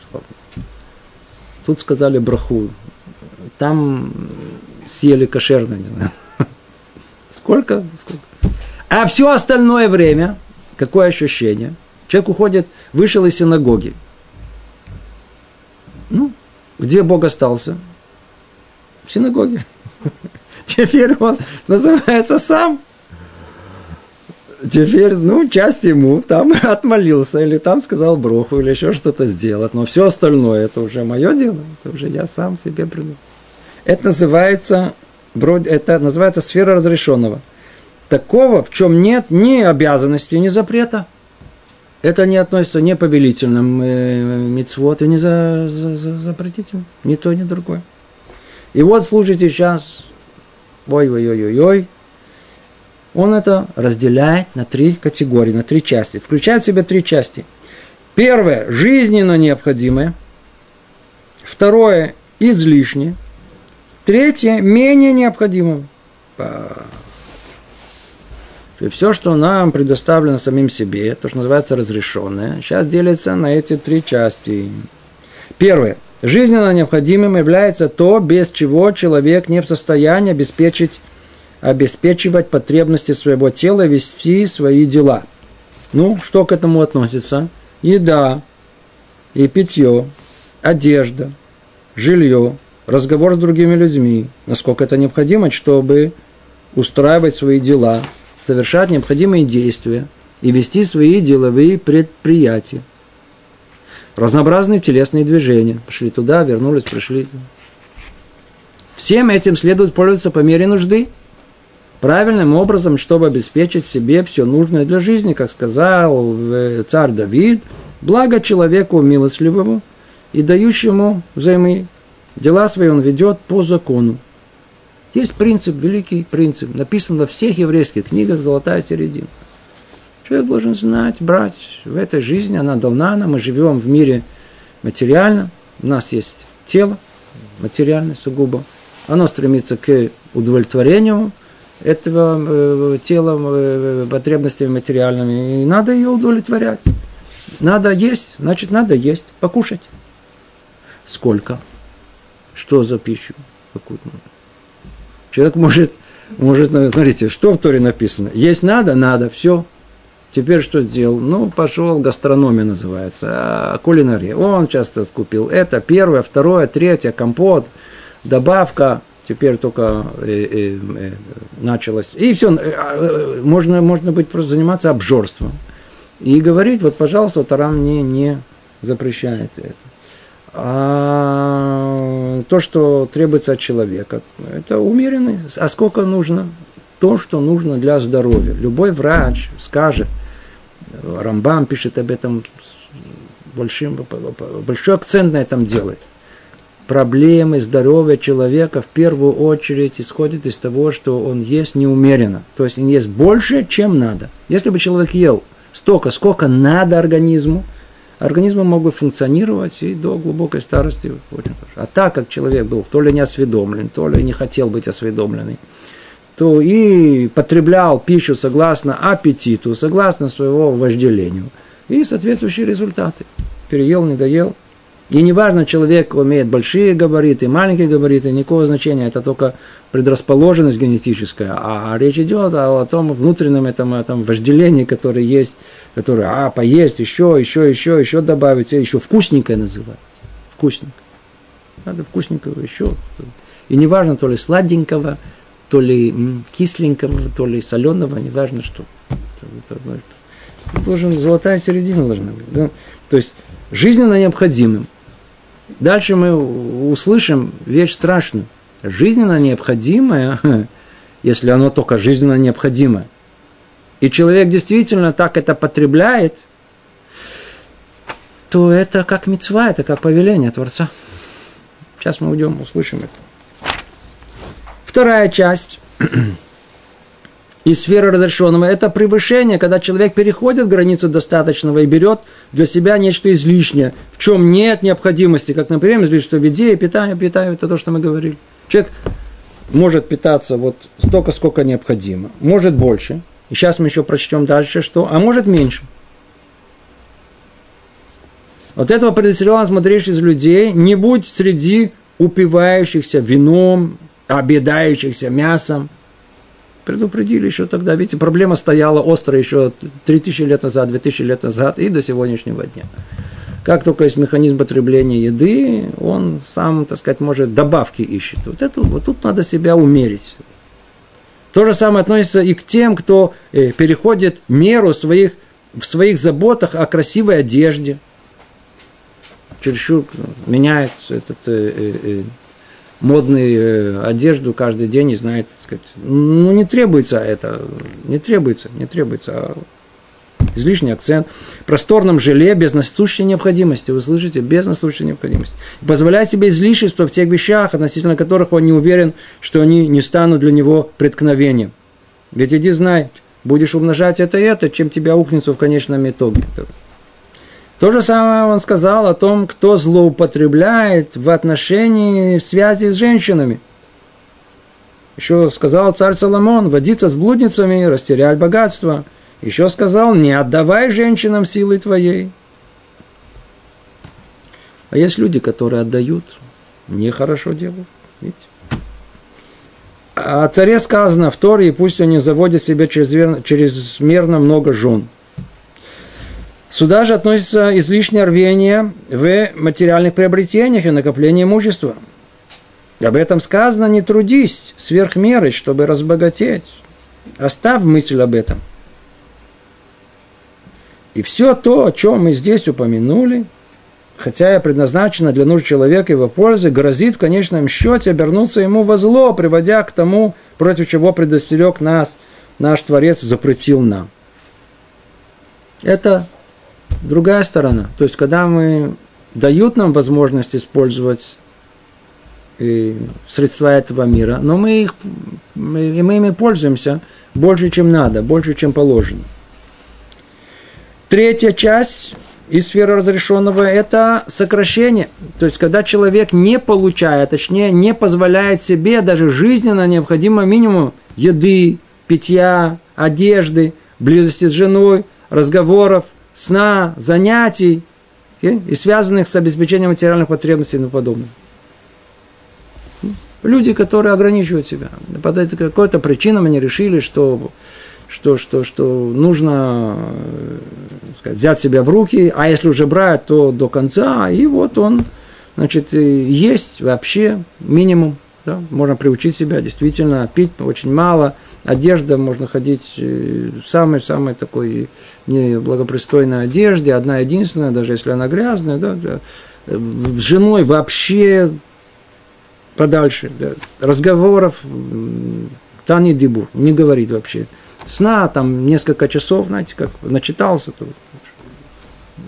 сколько? Тут сказали браху, там съели кошерно, не знаю. Сколько? Сколько? А все остальное время, какое ощущение? Человек уходит, вышел из синагоги. Ну, где Бог остался? В синагоге. Теперь он называется сам. Теперь, ну, часть ему там отмолился, или там сказал броху, или еще что-то сделать. Но все остальное, это уже мое дело, это уже я сам себе придумал. Это называется, это называется сфера разрешенного. Такого, в чем нет ни обязанности, ни запрета. Это не относится ни повелительным э, мицвод и не за, за, за запретительным. Ни то, ни другое. И вот слушайте сейчас, ой-ой-ой-ой-ой, он это разделяет на три категории, на три части. Включает в себя три части. Первое – жизненно необходимое. Второе – излишнее. Третье – менее необходимое. Все, что нам предоставлено самим себе, то, что называется разрешенное, сейчас делится на эти три части. Первое. Жизненно необходимым является то, без чего человек не в состоянии обеспечить, обеспечивать потребности своего тела, вести свои дела. Ну, что к этому относится? Еда и питье, одежда, жилье, разговор с другими людьми, насколько это необходимо, чтобы устраивать свои дела, совершать необходимые действия и вести свои деловые предприятия. Разнообразные телесные движения. Пошли туда, вернулись, пришли. Всем этим следует пользоваться по мере нужды. Правильным образом, чтобы обеспечить себе все нужное для жизни, как сказал э, царь Давид, благо человеку милостливому и дающему взаймы Дела свои он ведет по закону. Есть принцип, великий принцип, написан во всех еврейских книгах «Золотая середина». Человек должен знать, брать в этой жизни, она дана нам, мы живем в мире материально, у нас есть тело, материальное сугубо, оно стремится к удовлетворению этого э, тела э, потребностями материальными, и надо ее удовлетворять. Надо есть, значит, надо есть, покушать. Сколько? Что за пищу? Какую Человек может, может, смотрите, что в Торе написано? Есть надо, надо, все. Теперь что сделал? Ну, пошел, гастрономия называется, а кулинария. Он часто скупил это, первое, второе, третье, компот, добавка, теперь только э, э, э, началось. И все, э, а, можно, можно быть просто заниматься обжорством. И говорить, вот, пожалуйста, Тарам мне не запрещает это. А то, что требуется от человека, это умеренный. А сколько нужно? То, что нужно для здоровья. Любой врач скажет, Рамбам пишет об этом большим, большой акцент на этом делает. проблемы здоровья человека в первую очередь исходят из того, что он ест неумеренно. То есть он ест больше, чем надо. Если бы человек ел столько, сколько надо организму, организм мог бы функционировать и до глубокой старости очень хорошо. А так как человек был то ли не осведомлен, то ли не хотел быть осведомленный, то и потреблял пищу согласно аппетиту, согласно своего вожделению. И соответствующие результаты. Переел, не доел. И неважно, человек имеет большие габариты, маленькие габариты, никакого значения, это только предрасположенность генетическая. А, а речь идет о, о том внутреннем этом, этом вожделении, которое есть, которое, а, поесть, еще, еще, еще, еще добавить, еще вкусненькое называть. Вкусненько. Надо вкусненького еще. И неважно, то ли сладенького, то ли кисленького, то ли соленого, неважно что. Должен, золотая середина должна быть. Да? То есть жизненно необходимым. Дальше мы услышим вещь страшную. Жизненно необходимое, если оно только жизненно необходимое, и человек действительно так это потребляет, то это как мецва, это как повеление Творца. Сейчас мы уйдем, услышим это. Вторая часть из сферы разрешенного – это превышение, когда человек переходит границу достаточного и берет для себя нечто излишнее, в чем нет необходимости, как, например, излишество в еде и питание, питание – это то, что мы говорили. Человек может питаться вот столько, сколько необходимо, может больше, и сейчас мы еще прочтем дальше, что, а может меньше. Вот этого предостерегал смотришь из людей, не будь среди упивающихся вином, обедающихся мясом. Предупредили еще тогда. Видите, проблема стояла острая еще 3000 лет назад, 2000 лет назад и до сегодняшнего дня. Как только есть механизм потребления еды, он сам, так сказать, может добавки ищет. Вот, это, вот тут надо себя умерить. То же самое относится и к тем, кто э, переходит меру своих, в своих заботах о красивой одежде. Чересчур меняет этот э, э, э модную э, одежду каждый день и знает, так сказать, ну не требуется это, не требуется, не требуется, а излишний акцент, просторном желе без насущей необходимости, вы слышите, без насущей необходимости. Позволяет себе излишество в тех вещах, относительно которых он не уверен, что они не станут для него преткновением. Ведь иди знай, будешь умножать это и это, чем тебя ухнется в конечном итоге. То же самое он сказал о том, кто злоупотребляет в отношении связи с женщинами. Еще сказал царь Соломон, водиться с блудницами, растерять богатство. Еще сказал, не отдавай женщинам силы твоей. А есть люди, которые отдают, нехорошо делают. Видите? А о царе сказано в Торе, пусть он не заводит себе чрезмерно много жен. Сюда же относится излишнее рвение в материальных приобретениях и накоплении имущества. Об этом сказано, не трудись сверх меры, чтобы разбогатеть. Оставь мысль об этом. И все то, о чем мы здесь упомянули, хотя и предназначено для нужд человека и его пользы, грозит в конечном счете обернуться ему во зло, приводя к тому, против чего предостерег нас наш Творец, запретил нам. Это другая сторона. То есть, когда мы дают нам возможность использовать э, средства этого мира, но мы, их, мы, мы ими пользуемся больше, чем надо, больше, чем положено. Третья часть из сферы разрешенного – это сокращение. То есть, когда человек не получает, точнее, не позволяет себе даже жизненно необходимый минимум еды, питья, одежды, близости с женой, разговоров, сна, занятий и связанных с обеспечением материальных потребностей и тому подобное. Люди, которые ограничивают себя. По какой-то причинам они решили, что, что, что, что нужно э, сказать, взять себя в руки, а если уже брать, то до конца. И вот он, значит, есть вообще минимум. Да? Можно приучить себя действительно пить очень мало – одежда, можно ходить э, в самой-самой такой неблагопристойной одежде, одна единственная, даже если она грязная, да, да. с женой вообще подальше, да. разговоров Тани Дибур, не говорит вообще. Сна там несколько часов, знаете, как начитался, то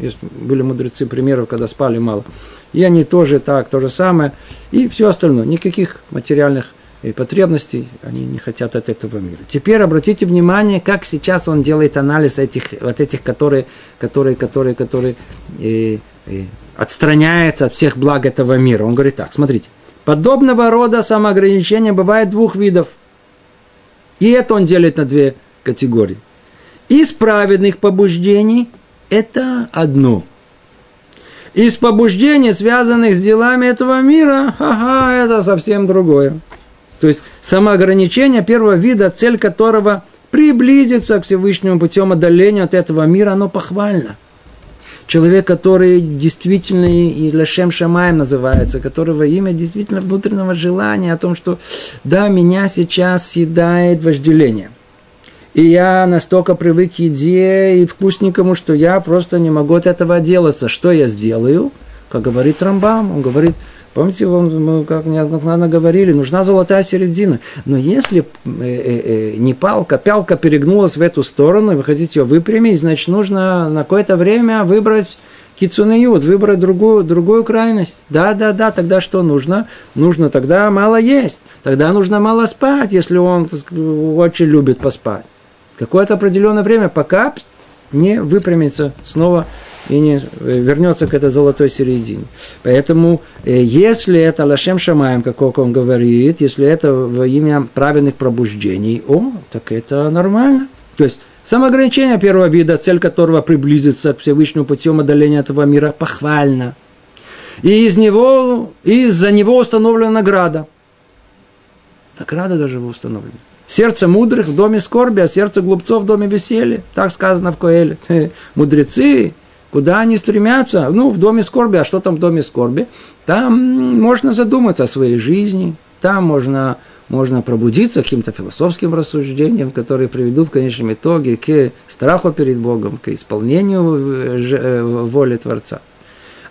Есть, были мудрецы примеров, когда спали мало. И они тоже так, то же самое. И все остальное. Никаких материальных и потребностей, они не хотят от этого мира. Теперь обратите внимание, как сейчас он делает анализ этих, вот этих, которые, которые, которые, которые э, э, отстраняются от всех благ этого мира. Он говорит так, смотрите, подобного рода самоограничения бывает двух видов. И это он делит на две категории. Из праведных побуждений это одно. Из побуждений, связанных с делами этого мира, ага, это совсем другое. То есть самоограничение первого вида, цель которого приблизиться к Всевышнему путем отдаления от этого мира, оно похвально. Человек, который действительно и Лашем Шамаем называется, которого имя действительно внутреннего желания о том, что да, меня сейчас съедает вожделение. И я настолько привык к еде и вкусненькому, что я просто не могу от этого отделаться. Что я сделаю? Как говорит Рамбам, он говорит – Помните, мы как неоднократно говорили, нужна золотая середина. Но если э, э, э, не палка, пялка перегнулась в эту сторону, вы хотите ее выпрямить, значит, нужно на какое-то время выбрать кицунеют, выбрать другую, другую крайность. Да, да, да, тогда что нужно? Нужно тогда мало есть. Тогда нужно мало спать, если он очень любит поспать. Какое-то определенное время, пока не выпрямится снова и не э, вернется к этой золотой середине. Поэтому, э, если это Лашем Шамаем, как он говорит, если это во имя праведных пробуждений, о, так это нормально. То есть, самоограничение первого вида, цель которого приблизиться к Всевышнему путем одоления этого мира, похвально. И из него, из-за него установлена награда. Награда даже установлена. Сердце мудрых в доме скорби, а сердце глупцов в доме веселья. Так сказано в Коэле. Мудрецы Куда они стремятся? Ну, в доме скорби. А что там в доме скорби? Там можно задуматься о своей жизни. Там можно, можно пробудиться каким-то философским рассуждением, которые приведут в конечном итоге к страху перед Богом, к исполнению э, э, воли Творца.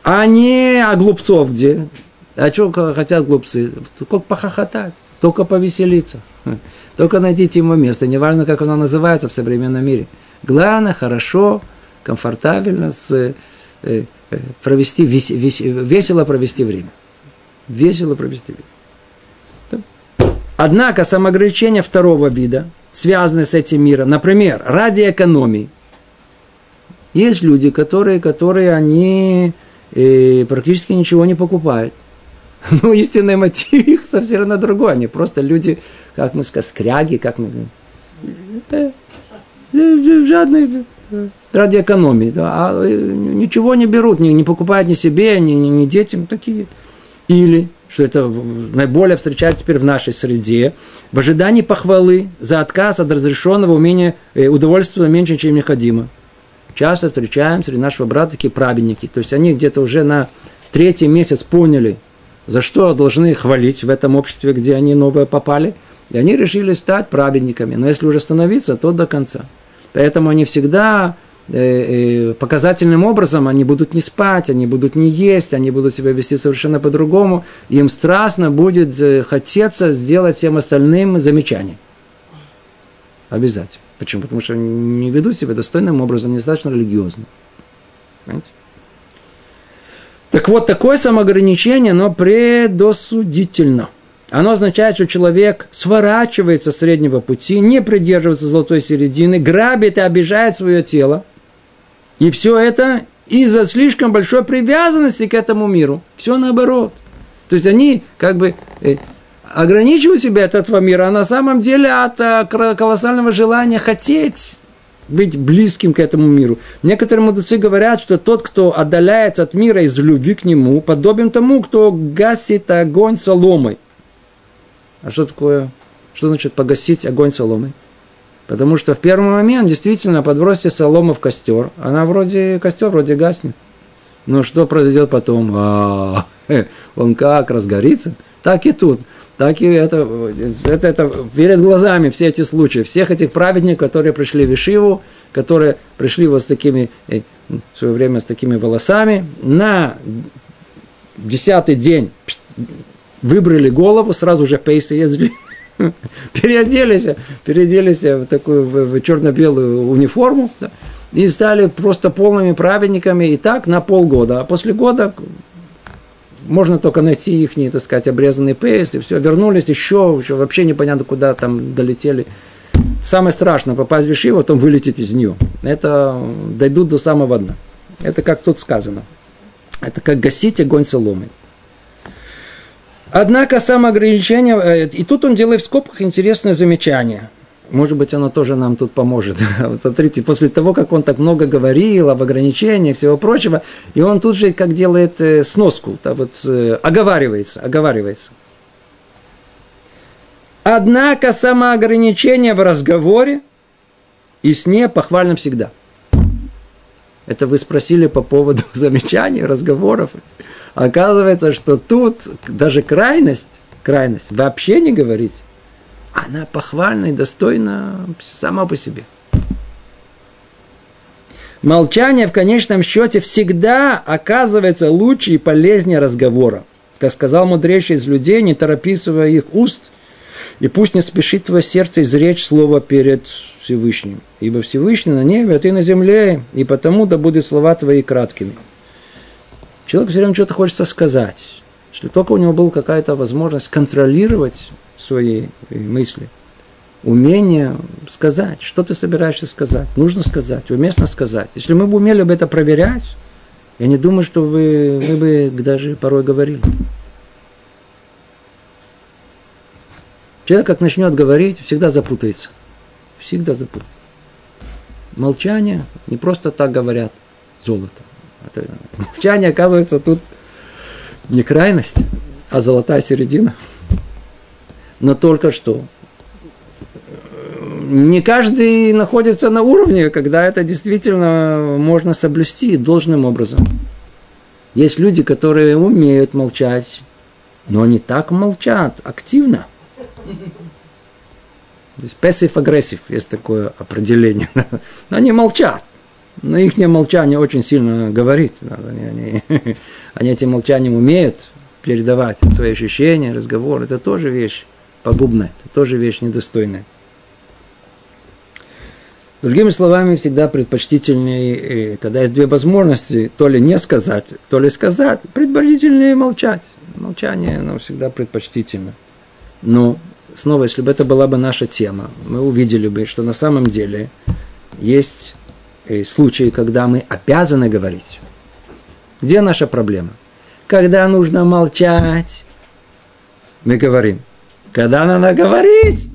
А не о глупцов где? А что хотят глупцы? Только похохотать, только повеселиться. Только найдите ему место, неважно, как оно называется в современном мире. Главное, хорошо комфортабельно, с, э, э, провести, вес, вес, весело провести время. Весело провести время. Однако самоограничения второго вида, связанные с этим миром, например, ради экономии, есть люди, которые, которые они э, практически ничего не покупают. Ну, истинный мотив их совсем другой. Они просто люди, как мы сказали, скряги, как мы говорим. Жадные ради экономии, да, а э, ничего не берут, не, не покупают ни себе, ни, ни, ни детям такие. Или, что это наиболее встречается теперь в нашей среде, в ожидании похвалы за отказ от разрешенного умения э, удовольствия меньше, чем необходимо. Часто встречаем среди нашего брата такие праведники. То есть они где-то уже на третий месяц поняли, за что должны хвалить в этом обществе, где они новые попали. И они решили стать праведниками. Но если уже становиться, то до конца. Поэтому они всегда показательным образом они будут не спать, они будут не есть, они будут себя вести совершенно по-другому. Им страстно будет э, хотеться сделать всем остальным замечание. Обязательно. Почему? Потому что не ведут себя достойным образом, недостаточно религиозно. Понимаете? Так вот, такое самоограничение, оно предосудительно – оно означает, что человек сворачивается с среднего пути, не придерживается золотой середины, грабит и обижает свое тело. И все это из-за слишком большой привязанности к этому миру. Все наоборот. То есть они как бы э, ограничивают себя от этого мира, а на самом деле от э, колоссального желания хотеть быть близким к этому миру. Некоторые мудрецы говорят, что тот, кто отдаляется от мира из любви к нему, подобен тому, кто гасит огонь соломой. А что такое? Что значит погасить огонь соломой? Потому что в первый момент действительно подбросьте солому в костер, она вроде, костер вроде гаснет. Но что произойдет потом? А, он как разгорится? Так и тут. Так и это, это, это перед глазами все эти случаи, всех этих праведников, которые пришли в Ишиву, которые пришли вот с такими, э, в свое время с такими волосами, на десятый день выбрали голову, сразу же пейсы ездили, переоделись, переоделись в такую в, в черно-белую униформу, да, и стали просто полными праведниками и так на полгода. А после года можно только найти их, так сказать, обрезанный пейс, и все, вернулись еще, еще вообще непонятно, куда там долетели. Самое страшное, попасть в Вишиву, потом вылететь из нее. Это дойдут до самого дна. Это как тут сказано. Это как гасить огонь соломой. Однако самоограничение, э, и тут он делает в скобках интересное замечание. Может быть, оно тоже нам тут поможет. Вот смотрите, после того, как он так много говорил об ограничениях и всего прочего, и он тут же как делает э, сноску, да, вот, э, оговаривается, оговаривается. Однако самоограничение в разговоре и сне похвально всегда. Это вы спросили по поводу замечаний, разговоров. Оказывается, что тут даже крайность, крайность, вообще не говорить, она похвальна и достойна сама по себе. Молчание в конечном счете всегда оказывается лучше и полезнее разговора. Как сказал мудрейший из людей, не торописывая их уст, и пусть не спешит твое сердце изречь слово перед Всевышним. Ибо Всевышний на небе, а ты на земле, и потому да будут слова твои краткими. Человек все время что-то хочется сказать. Если только у него была какая-то возможность контролировать свои мысли, умение сказать, что ты собираешься сказать, нужно сказать, уместно сказать. Если мы бы умели бы это проверять, я не думаю, что вы, мы бы даже порой говорили. Человек, как начнет говорить, всегда запутается. Всегда запутается. Молчание не просто так говорят золото. Это, молчание, оказывается, тут не крайность, а золотая середина. Но только что. Не каждый находится на уровне, когда это действительно можно соблюсти должным образом. Есть люди, которые умеют молчать, но они так молчат активно. Пассив агрессив есть такое определение. Но они молчат. Но их молчание очень сильно говорит. Они, они, они этим молчанием умеют передавать свои ощущения, разговор. Это тоже вещь пагубная, это тоже вещь недостойная. Другими словами, всегда предпочтительнее, когда есть две возможности, то ли не сказать, то ли сказать, предпочтительнее молчать. Молчание, оно всегда предпочтительно. Но снова, если бы это была бы наша тема, мы увидели бы, что на самом деле есть э, случаи, когда мы обязаны говорить. Где наша проблема? Когда нужно молчать, мы говорим. Когда надо говорить,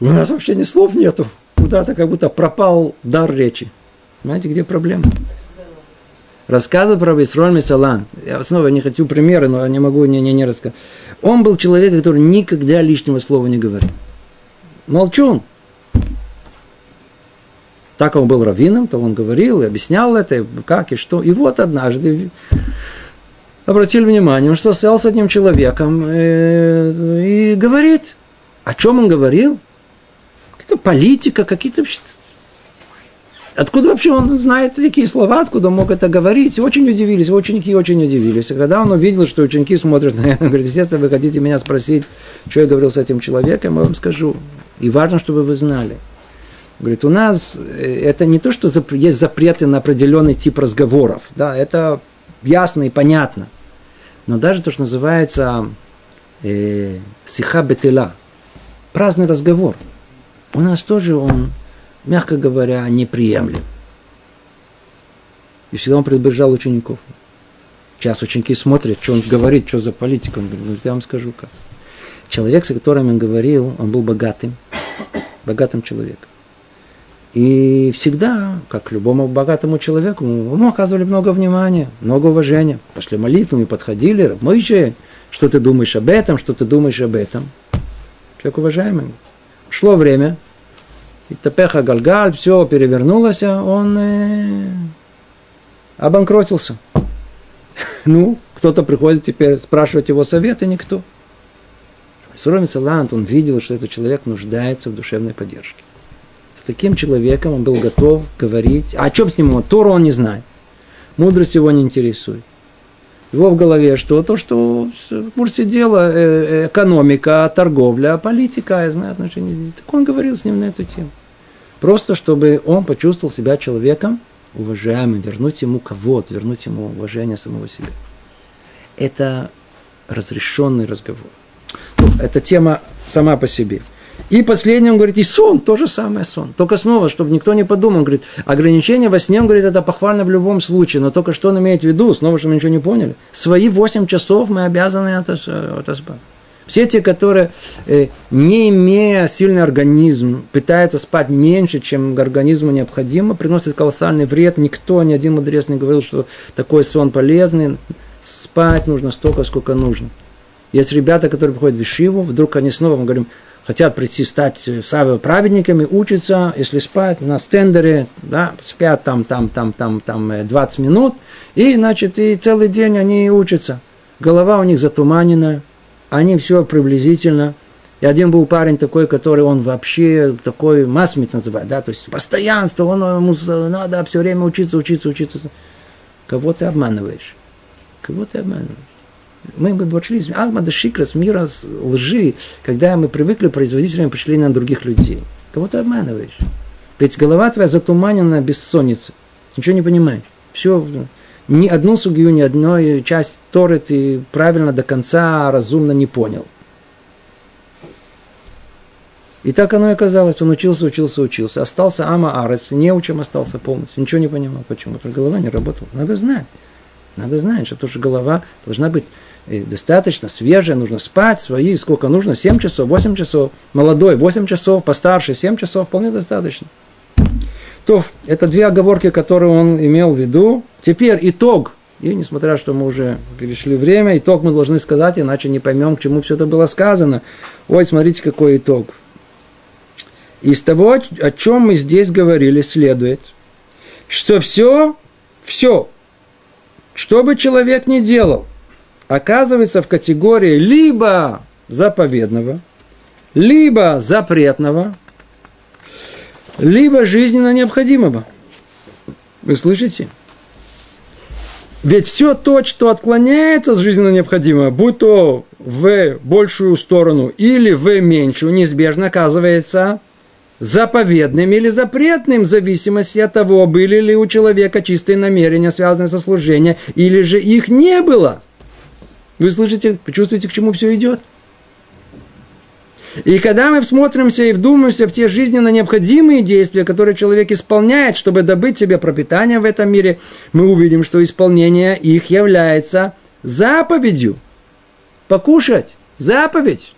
у нас вообще ни слов нету. Куда-то как будто пропал дар речи. Знаете, где проблема? Рассказывал про Исроль Месалан. Я снова не хочу примеры, но не могу не, не, не рассказать. Он был человек, который никогда лишнего слова не говорил. Молчун. Так он был раввином, то он говорил и объяснял это, как и что. И вот однажды обратили внимание, что стоял с одним человеком э, и говорит. О чем он говорил? Какая-то политика, какие-то Откуда вообще он знает такие слова, откуда мог это говорить? Очень удивились, ученики очень удивились. И когда он увидел, что ученики смотрят на это, он говорит, естественно, вы хотите меня спросить, что я говорил с этим человеком, я вам скажу. И важно, чтобы вы знали. Говорит, у нас э, это не то, что есть запреты на определенный тип разговоров. Да, это ясно и понятно. Но даже то, что называется э, сиха бетела, праздный разговор, у нас тоже он мягко говоря, неприемлем. И всегда он предупреждал учеников. Сейчас ученики смотрят, что он говорит, что за политика. Он говорит, «Ну, я вам скажу как. Человек, с которым он говорил, он был богатым, богатым человеком. И всегда, как любому богатому человеку, ему оказывали много внимания, много уважения. После молитвы мы подходили, Мойше, что ты думаешь об этом, что ты думаешь об этом. Человек уважаемый. Шло время, и Тапеха Гальгаль, все перевернулось, а он э, обанкротился. ну, кто-то приходит теперь спрашивать его совета, никто. Сурами Салант, он видел, что этот человек нуждается в душевной поддержке. Таким человеком он был готов говорить. А о чем с ним? Тору он не знает. Мудрость его не интересует. Его в голове что? То, что в курсе дела э, экономика, торговля, политика, я знаю отношения. Так он говорил с ним на эту тему. Просто чтобы он почувствовал себя человеком уважаемым, вернуть ему кого вернуть ему уважение самого себя. Это разрешенный разговор. Ну, это тема сама по себе. И последний, он говорит, и сон, то же самое сон. Только снова, чтобы никто не подумал, он говорит, ограничение во сне, он говорит, это похвально в любом случае, но только что он имеет в виду, снова, чтобы мы ничего не поняли. Свои 8 часов мы обязаны это, это спать. Все те, которые, э, не имея сильный организм, пытаются спать меньше, чем организму необходимо, приносят колоссальный вред. Никто, ни один мудрец не говорил, что такой сон полезный. Спать нужно столько, сколько нужно. Есть ребята, которые приходят в Вишиву, вдруг они снова, мы говорим, хотят прийти стать самыми праведниками, учатся, если спать на стендере, да, спят там, там, там, там, там 20 минут, и, значит, и целый день они учатся. Голова у них затуманенная, они все приблизительно. И один был парень такой, который он вообще такой масмит называет, да, то есть постоянство, он ему надо все время учиться, учиться, учиться. Кого ты обманываешь? Кого ты обманываешь? Мы из Алма до Шикрас, мира лжи, когда мы привыкли производить время впечатления на других людей. Кого ты обманываешь? Ведь голова твоя затуманена бессонница. Ничего не понимаешь. Все, ни одну сугию, ни одну часть Торы ты правильно до конца разумно не понял. И так оно и оказалось. Он учился, учился, учился. Остался Ама Арец, не учим остался полностью. Ничего не понимал. Почему? Что голова не работала. Надо знать. Надо знать, что то, что голова должна быть достаточно свежая, нужно спать свои, сколько нужно, 7 часов, 8 часов, молодой 8 часов, постарше 7 часов, вполне достаточно. То, это две оговорки, которые он имел в виду. Теперь итог. И несмотря, что мы уже перешли время, итог мы должны сказать, иначе не поймем, к чему все это было сказано. Ой, смотрите, какой итог. Из того, о чем мы здесь говорили, следует, что все, все, что бы человек ни делал, оказывается в категории либо заповедного, либо запретного – либо жизненно необходимого. Вы слышите? Ведь все то, что отклоняется от жизненно необходимого, будь то в большую сторону или в меньшую, неизбежно оказывается заповедным или запретным в зависимости от того, были ли у человека чистые намерения, связанные со служением, или же их не было. Вы слышите, чувствуете, к чему все идет? И когда мы всмотримся и вдумаемся в те жизненно необходимые действия, которые человек исполняет, чтобы добыть себе пропитание в этом мире, мы увидим, что исполнение их является заповедью. Покушать – заповедь.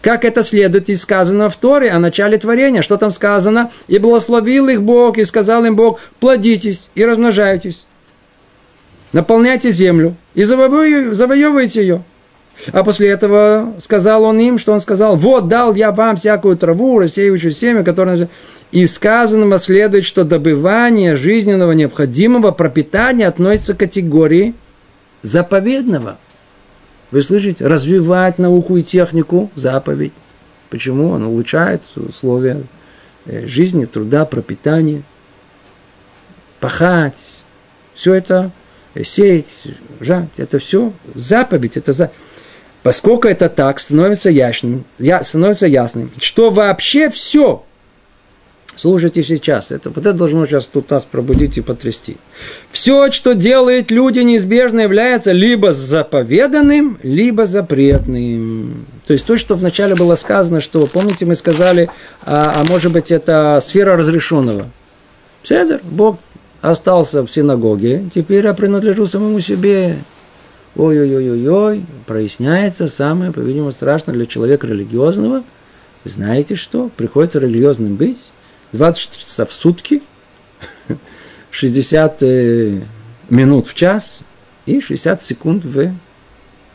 Как это следует из сказанного в Торе о начале творения. Что там сказано? «И благословил их Бог, и сказал им Бог, плодитесь и размножайтесь, наполняйте землю и завоевывайте ее». А после этого сказал он им, что он сказал, вот дал я вам всякую траву, рассеивающую семя, которая... И сказанного следует, что добывание жизненного необходимого пропитания относится к категории заповедного. Вы слышите? Развивать науку и технику – заповедь. Почему? Он улучшает условия э, жизни, труда, пропитания. Пахать. Все это сеять, жать. Это все заповедь. Это заповедь. Поскольку это так, становится ясным, я, становится ясным, что вообще все, слушайте сейчас, это, вот это должно сейчас тут нас пробудить и потрясти. Все, что делает люди, неизбежно является либо заповеданным, либо запретным. То есть то, что вначале было сказано, что, помните, мы сказали, а, а может быть, это сфера разрешенного. Седер, Бог остался в синагоге, теперь я принадлежу самому себе ой-ой-ой-ой-ой, проясняется самое, по-видимому, страшное для человека религиозного. Вы знаете что? Приходится религиозным быть 24 часа в сутки, 60 э, минут в час и 60 секунд в...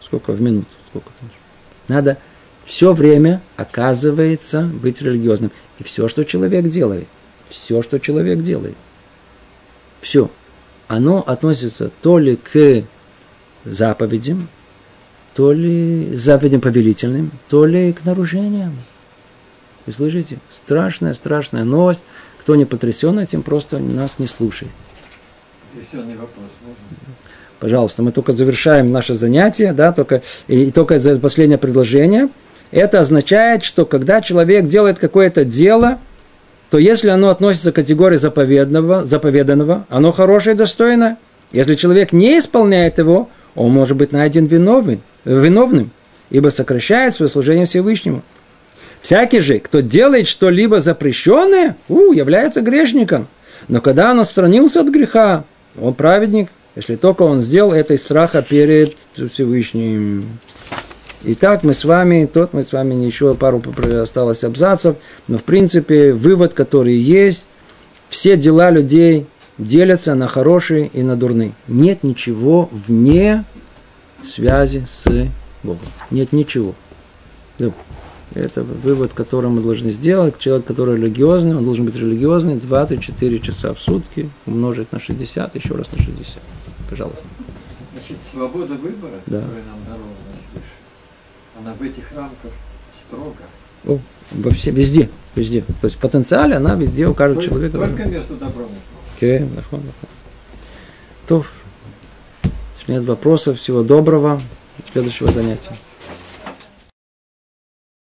Сколько в минуту? Сколько там? Надо все время, оказывается, быть религиозным. И все, что человек делает, все, что человек делает, все, оно относится то ли к заповедям, то ли заповедям повелительным, то ли к нарушениям. Вы слышите? Страшная, страшная новость. Кто не потрясен этим, просто нас не слушает. Потрясенный вопрос можно? Пожалуйста, мы только завершаем наше занятие, да, только, и, и только за последнее предложение. Это означает, что когда человек делает какое-то дело, то если оно относится к категории заповедного, заповеданного, оно хорошее и достойное. Если человек не исполняет его, он может быть найден виновным, виновным, ибо сокращает свое служение Всевышнему. Всякий же, кто делает что-либо запрещенное, у, является грешником. Но когда он отстранился от греха, он праведник, если только он сделал это из страха перед Всевышним. Итак, мы с вами, тут мы с вами еще пару осталось абзацев, но в принципе вывод, который есть, все дела людей делятся на хорошие и на дурные. Нет ничего вне связи с Богом. Нет ничего. Это вывод, который мы должны сделать. Человек, который религиозный, он должен быть религиозный 24 часа в сутки, умножить на 60, еще раз на 60. Пожалуйста. Значит, свобода выбора, да. которая нам дарована она в этих рамках строго. О, во все, везде, везде. То есть потенциале она везде у каждого только, человека. Только между добром и злом. Окей, нахон, нахон. То, нет вопросов, всего доброго. Следующего занятия.